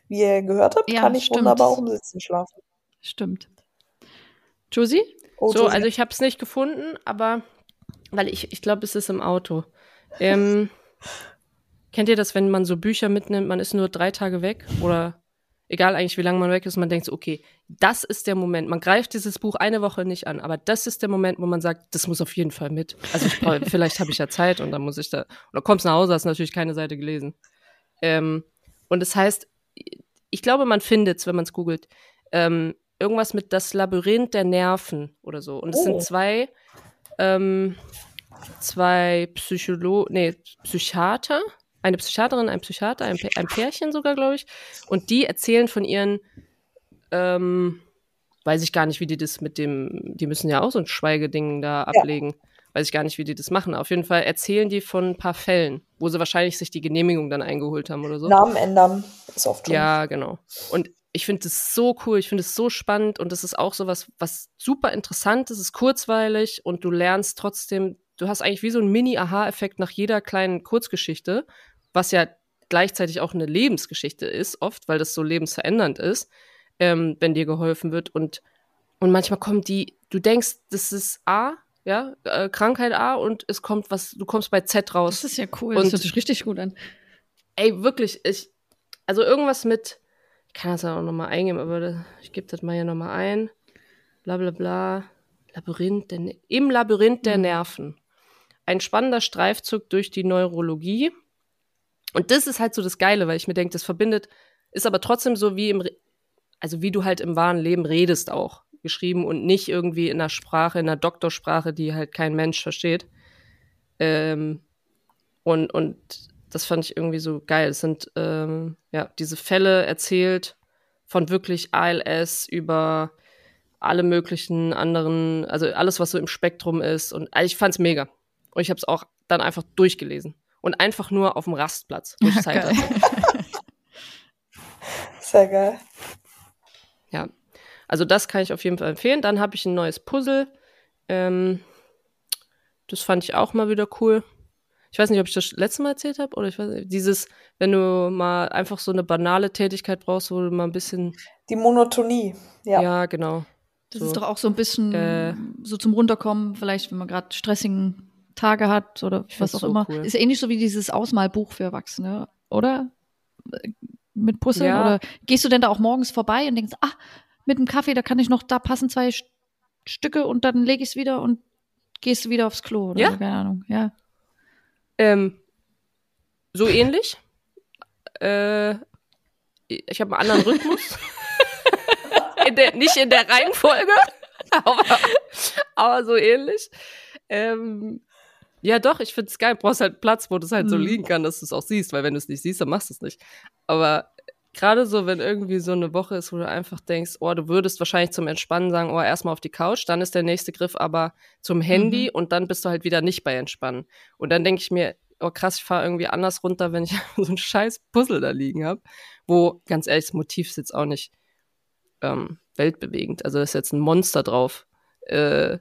wie ihr gehört habt, Ja, kann ich stimmt. wunderbar auch im Sitzen schlafen. Stimmt. Josie? Oh, So, Josie. also ich habe es nicht gefunden, aber weil ich, ich glaube, es ist im Auto. Ähm, kennt ihr das, wenn man so Bücher mitnimmt, man ist nur drei Tage weg oder egal eigentlich, wie lange man weg ist, man denkt so, okay, das ist der Moment. Man greift dieses Buch eine Woche nicht an, aber das ist der Moment, wo man sagt, das muss auf jeden Fall mit. Also ich vielleicht habe ich ja Zeit und dann muss ich da, oder kommst nach Hause, hast natürlich keine Seite gelesen. Ähm, und das heißt, ich glaube, man findet es, wenn man es googelt, ähm, irgendwas mit das Labyrinth der Nerven oder so. Und es Oh. sind zwei, ähm, zwei Psycholo nee, Psychiater, eine Psychiaterin, ein Psychiater, ein, ein Pärchen sogar, glaube ich. Und die erzählen von ihren, ähm, weiß ich gar nicht, wie die das mit dem, die müssen ja auch so ein Schweigeding da ablegen. Weiß ich gar nicht, wie die das machen. Auf jeden Fall erzählen die von ein paar Fällen, wo sie wahrscheinlich sich die Genehmigung dann eingeholt haben oder so. Namen ändern ist oft schon. Ja, genau. Und ich finde es so cool, ich finde es so spannend und es ist auch so was, was super interessant ist, es ist kurzweilig und du lernst trotzdem, du hast eigentlich wie so einen Mini-Aha-Effekt nach jeder kleinen Kurzgeschichte, was ja gleichzeitig auch eine Lebensgeschichte ist, oft, weil das so lebensverändernd ist, ähm, wenn dir geholfen wird und, und manchmal kommt die, du denkst, das ist A, ja, äh, Krankheit A und es kommt was, du kommst bei Z raus. Das ist ja cool. Und- das hört sich richtig gut an. Ey, wirklich, ich, also irgendwas mit, ich kann das ja auch nochmal eingeben, aber da, ich gebe das mal hier nochmal ein. Bla bla bla. Labyrinth der, im Labyrinth der Nerven. Ein spannender Streifzug durch die Neurologie. Und das ist halt so das Geile, weil ich mir denke, das verbindet, ist aber trotzdem so wie im, Re- also wie du halt im wahren Leben redest auch, geschrieben und nicht irgendwie in einer Sprache, in einer Doktorsprache, die halt kein Mensch versteht. Ähm, und, und das fand ich irgendwie so geil. Es sind ähm, ja diese Fälle erzählt von wirklich ALS über alle möglichen anderen, also alles, was so im Spektrum ist. Und also ich fand's mega. Und ich habe es auch dann einfach durchgelesen. Und einfach nur auf dem Rastplatz, wo ich Zeit hatte. Sehr geil. Ja. Also das kann ich auf jeden Fall empfehlen. Dann habe ich ein neues Puzzle. Ähm, das fand ich auch mal wieder cool. Ich weiß nicht, ob ich das letzte Mal erzählt habe oder ich weiß nicht. Dieses, wenn du mal einfach so eine banale Tätigkeit brauchst, wo du mal ein bisschen. Die Monotonie. Ja. Ja, genau. Das So. ist doch auch so ein bisschen Äh. so zum Runterkommen, vielleicht, wenn man gerade stressigen Tage hat oder Ich was auch so immer. cool. Ist ähnlich so wie dieses Ausmalbuch für Erwachsene, oder? Mit Puzzeln? Ja. Oder gehst du denn da auch morgens vorbei und denkst, ah, mit dem Kaffee, da kann ich noch, da passen zwei St Stücke und dann lege ich es wieder und gehst du wieder aufs Klo oder Ja. so, keine Ahnung. Ja. Ähm, so ähnlich. Äh, ich habe einen anderen Rhythmus. in der, nicht in der Reihenfolge, aber, aber so ähnlich. Ähm, ja, doch, ich finde es geil. Du brauchst halt Platz, wo das halt so Mhm. liegen kann, dass du es auch siehst, weil wenn du es nicht siehst, dann machst du es nicht. Aber gerade so, wenn irgendwie so eine Woche ist, wo du einfach denkst, oh, du würdest wahrscheinlich zum Entspannen sagen, oh, erstmal auf die Couch, dann ist der nächste Griff aber zum Handy und dann bist du halt wieder nicht bei Entspannen. Und dann denke ich mir, oh krass, ich fahre irgendwie anders runter, wenn ich so ein scheiß Puzzle da liegen habe, wo, ganz ehrlich, das Motiv ist jetzt auch nicht ähm, weltbewegend. Also da ist jetzt ein Monster drauf. Äh,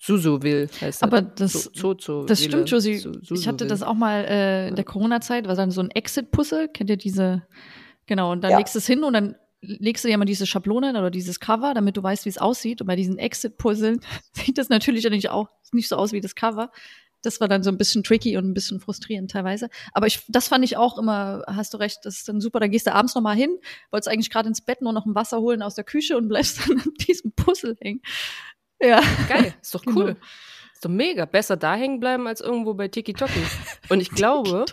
Susu will heißt Aber das. so, so, Das stimmt, Josie. Ich hatte Susuville. das auch mal äh, in der Corona-Zeit, war dann so ein Exit-Puzzle. Kennt ihr diese Genau, und dann Ja. legst du es hin und dann legst du dir mal diese Schablone oder dieses Cover, damit du weißt, wie es aussieht. Und bei diesen Exit-Puzzeln sieht das natürlich nicht auch nicht so aus wie das Cover. Das war dann so ein bisschen tricky und ein bisschen frustrierend teilweise. Aber ich, das fand ich auch immer, hast du recht, das ist dann super. Da gehst du abends noch mal hin, wolltest eigentlich gerade ins Bett nur noch ein Wasser holen aus der Küche und bleibst dann an diesem Puzzle hängen. Ja. Geil, ist doch Genau. cool. Ist doch mega. Besser da hängen bleiben als irgendwo bei Tiki Toki. Und ich glaube,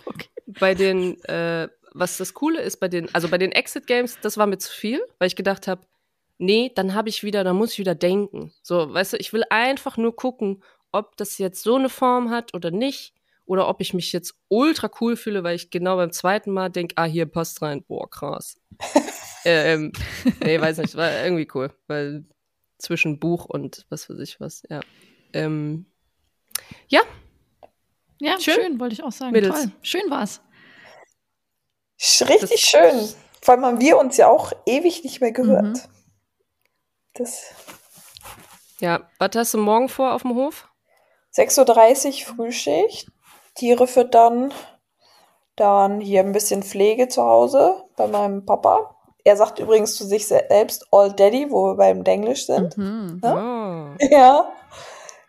bei den, äh, was das Coole ist, bei den, also bei den Exit Games, das war mir zu viel, weil ich gedacht habe, nee, dann habe ich wieder, dann muss ich wieder denken. So, weißt du, ich will einfach nur gucken, ob das jetzt so eine Form hat oder nicht. Oder ob ich mich jetzt ultra cool fühle, weil ich genau beim zweiten Mal denke, ah, hier passt rein. Boah, krass. ähm, nee, weiß nicht, war irgendwie cool, weil zwischen Buch und was weiß ich was, ja. Ähm, Ja, Schön. schön, wollte ich auch sagen. Mädels. Toll. Schön war's. Richtig Das- schön. Vor allem haben wir uns ja auch ewig nicht mehr gehört. Mhm. Das ja, was hast du morgen vor auf dem Hof? 6.30 Uhr Frühschicht, Tiere füttern, dann hier ein bisschen Pflege zu Hause bei meinem Papa. Er sagt übrigens zu sich selbst All Daddy, wo wir beim Denglisch sind. Mhm. Ah. Ja,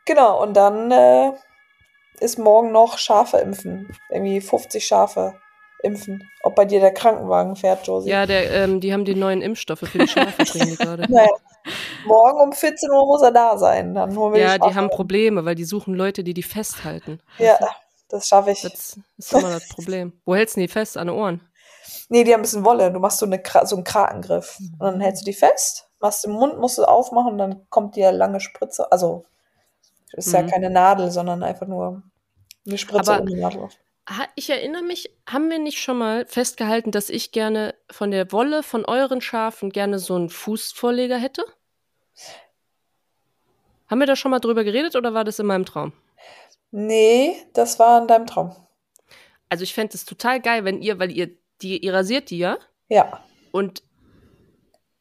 genau. Und dann äh, ist morgen noch Schafe impfen. Irgendwie 50 Schafe impfen. Ob bei dir der Krankenwagen fährt, Josie. Ja, der, ähm, die haben die neuen Impfstoffe für die Schafe bringen die gerade. Naja, morgen um 14 Uhr muss er da sein. Dann holen wir Ja, die die haben Probleme, weil die suchen Leute, die die festhalten. Ja, das schaffe ich. Das ist immer das Problem. Wo hältst du die fest? An den Ohren? Nee, die haben ein bisschen Wolle. Du machst so, eine, so einen Krakengriff. Und dann hältst du die fest, machst den Mund, musst du aufmachen, dann kommt dir lange Spritze. Also, ist ja Mhm. keine Nadel, sondern einfach nur eine Spritze Aber- ohne Nadel. Ich erinnere mich, haben wir nicht schon mal festgehalten, dass ich gerne von der Wolle von euren Schafen gerne so einen Fußvorleger hätte? Haben wir da schon mal drüber geredet oder war das in meinem Traum? Nee, das war in deinem Traum. Also ich fände es total geil, wenn ihr, weil ihr, die, ihr rasiert die ja Ja. und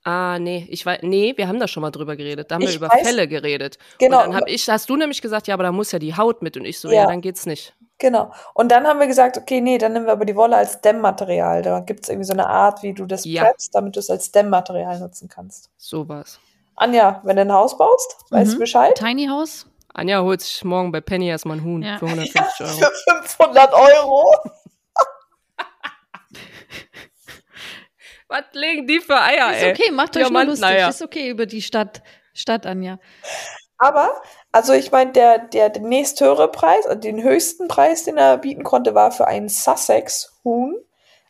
Ah, nee, ich weiß, nee, wir haben da schon mal drüber geredet. Da haben wir Ich über weiß- Fälle geredet. Genau. Und dann hab ich, hast du nämlich gesagt, ja, aber da muss ja die Haut mit. Und ich so, ja, Ja. dann geht's nicht. Genau. Und dann haben wir gesagt, okay, nee, dann nehmen wir aber die Wolle als Dämmmaterial. Da gibt es irgendwie so eine Art, wie du das Ja. preppst, damit du es als Dämmmaterial nutzen kannst. So war's. Anja, wenn du ein Haus baust, weißt du Mhm. Bescheid? Tiny House? Anja holt sich morgen bei Penny erstmal ein Huhn Ja. für 150 Euro. Für 500 Euro. Was legen die für Eier, Ist ey? okay, macht euch nur lustig. Ist okay über die Stadt, Stadt Anja. Aber, also ich meine, der, der, der nächsthöhere Preis, also den höchsten Preis, den er bieten konnte, war für ein Sussex-Huhn.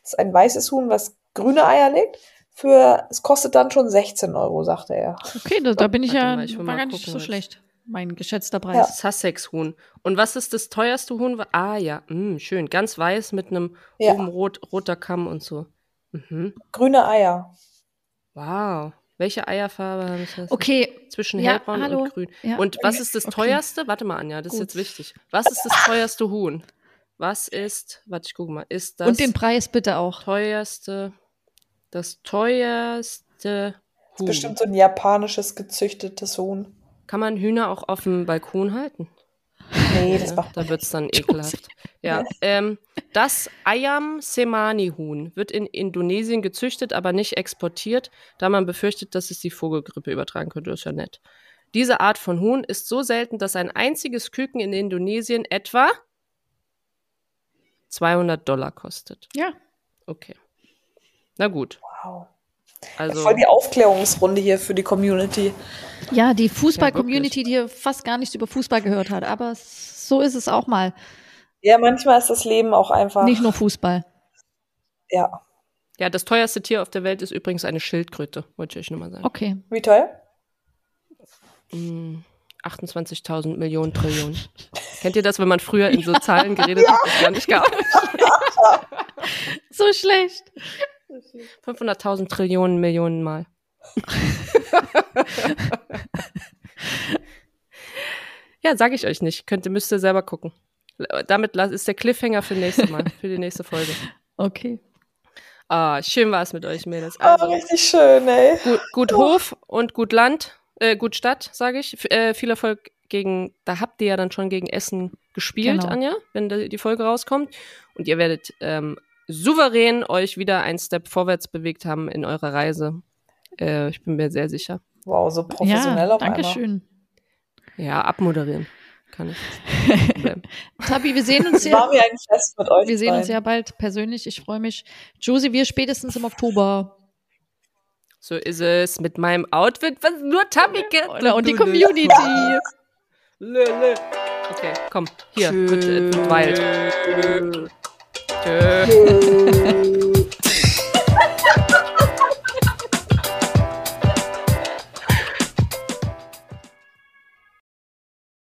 Das ist ein weißes Huhn, was grüne Eier legt. Für, es kostet dann schon 16 Euro, sagte er. Okay, da, da bin ich Warte ja mal, ich war mal gar nicht so schlecht. Mein geschätzter Ja. Preis. Sussex-Huhn. Und was ist das teuerste Huhn? Ah ja, mm, schön. Ganz weiß mit einem Ja. oben rot, roter Kamm und so. Mhm. Grüne Eier. Wow. Welche Eierfarbe haben das? Okay, Zwischen Ja, hellbraun hallo. und grün. Ja. Und was ist das Okay. teuerste? Warte mal, Anja, das Gut. ist jetzt wichtig. Was ist das teuerste Huhn? Was ist, warte, ich gucke mal, ist das und den Preis bitte auch. teuerste, das teuerste Huhn? Bestimmt so ein japanisches gezüchtetes Huhn. Kann man Hühner auch auf dem Balkon halten? Nee, das Ja, da wird's dann ekelhaft. Ja, ähm, das Ayam Semani Huhn wird in Indonesien gezüchtet, aber nicht exportiert, da man befürchtet, dass es die Vogelgrippe übertragen könnte. Das ist ja nett. Diese Art von Huhn ist so selten, dass ein einziges Küken in Indonesien etwa 200 Dollar kostet. Ja. Okay. Na gut. Wow. Also, Voll die Aufklärungsrunde hier für die Community. Ja, die Ja, Fußball-Community, die fast gar nichts über Fußball gehört hat. Aber so ist es auch mal. Ja, manchmal ist das Leben auch einfach. Nicht nur Fußball. Ja. ja, das teuerste Tier auf der Welt ist übrigens eine Schildkröte, wollte ich euch nur mal sagen. Okay. Wie teuer? Mm, 28.000 Millionen Trillionen. Kennt ihr das, wenn man früher in so Zahlen geredet hat, das gar nicht gab? So schlecht. 500.000 Trillionen Millionen Mal. ja, sage ich euch nicht. Könnt ihr, müsst ihr selber gucken. Damit ist der Cliffhanger für nächste Mal, für die nächste Folge. Okay. Ah, schön war es mit euch, Mädels. Oh, Also, richtig schön, ey. gut, gut Hof und gut Land, äh, gut Stadt, sage ich. F äh, viel Erfolg gegen, da habt ihr ja dann schon gegen Essen gespielt, Genau. Anja, wenn die, die Folge rauskommt. Und ihr werdet ähm, souverän euch wieder einen Step vorwärts bewegt haben in eurer Reise. Äh, ich bin mir sehr sicher. Wow, so professionell ja, auf einmal. Dankeschön. Ja, abmoderieren kann ich. Tabi, wir sehen uns war ja. mir ein Fest mit euch Wir sehen uns ja bald persönlich. Ich freue mich. Josie, wir spätestens im Oktober. So ist es mit meinem Outfit, was nur Tabi kennt. Oder und die Community. Lö, lö. Okay, komm, hier, wird, wird wild. Tschö.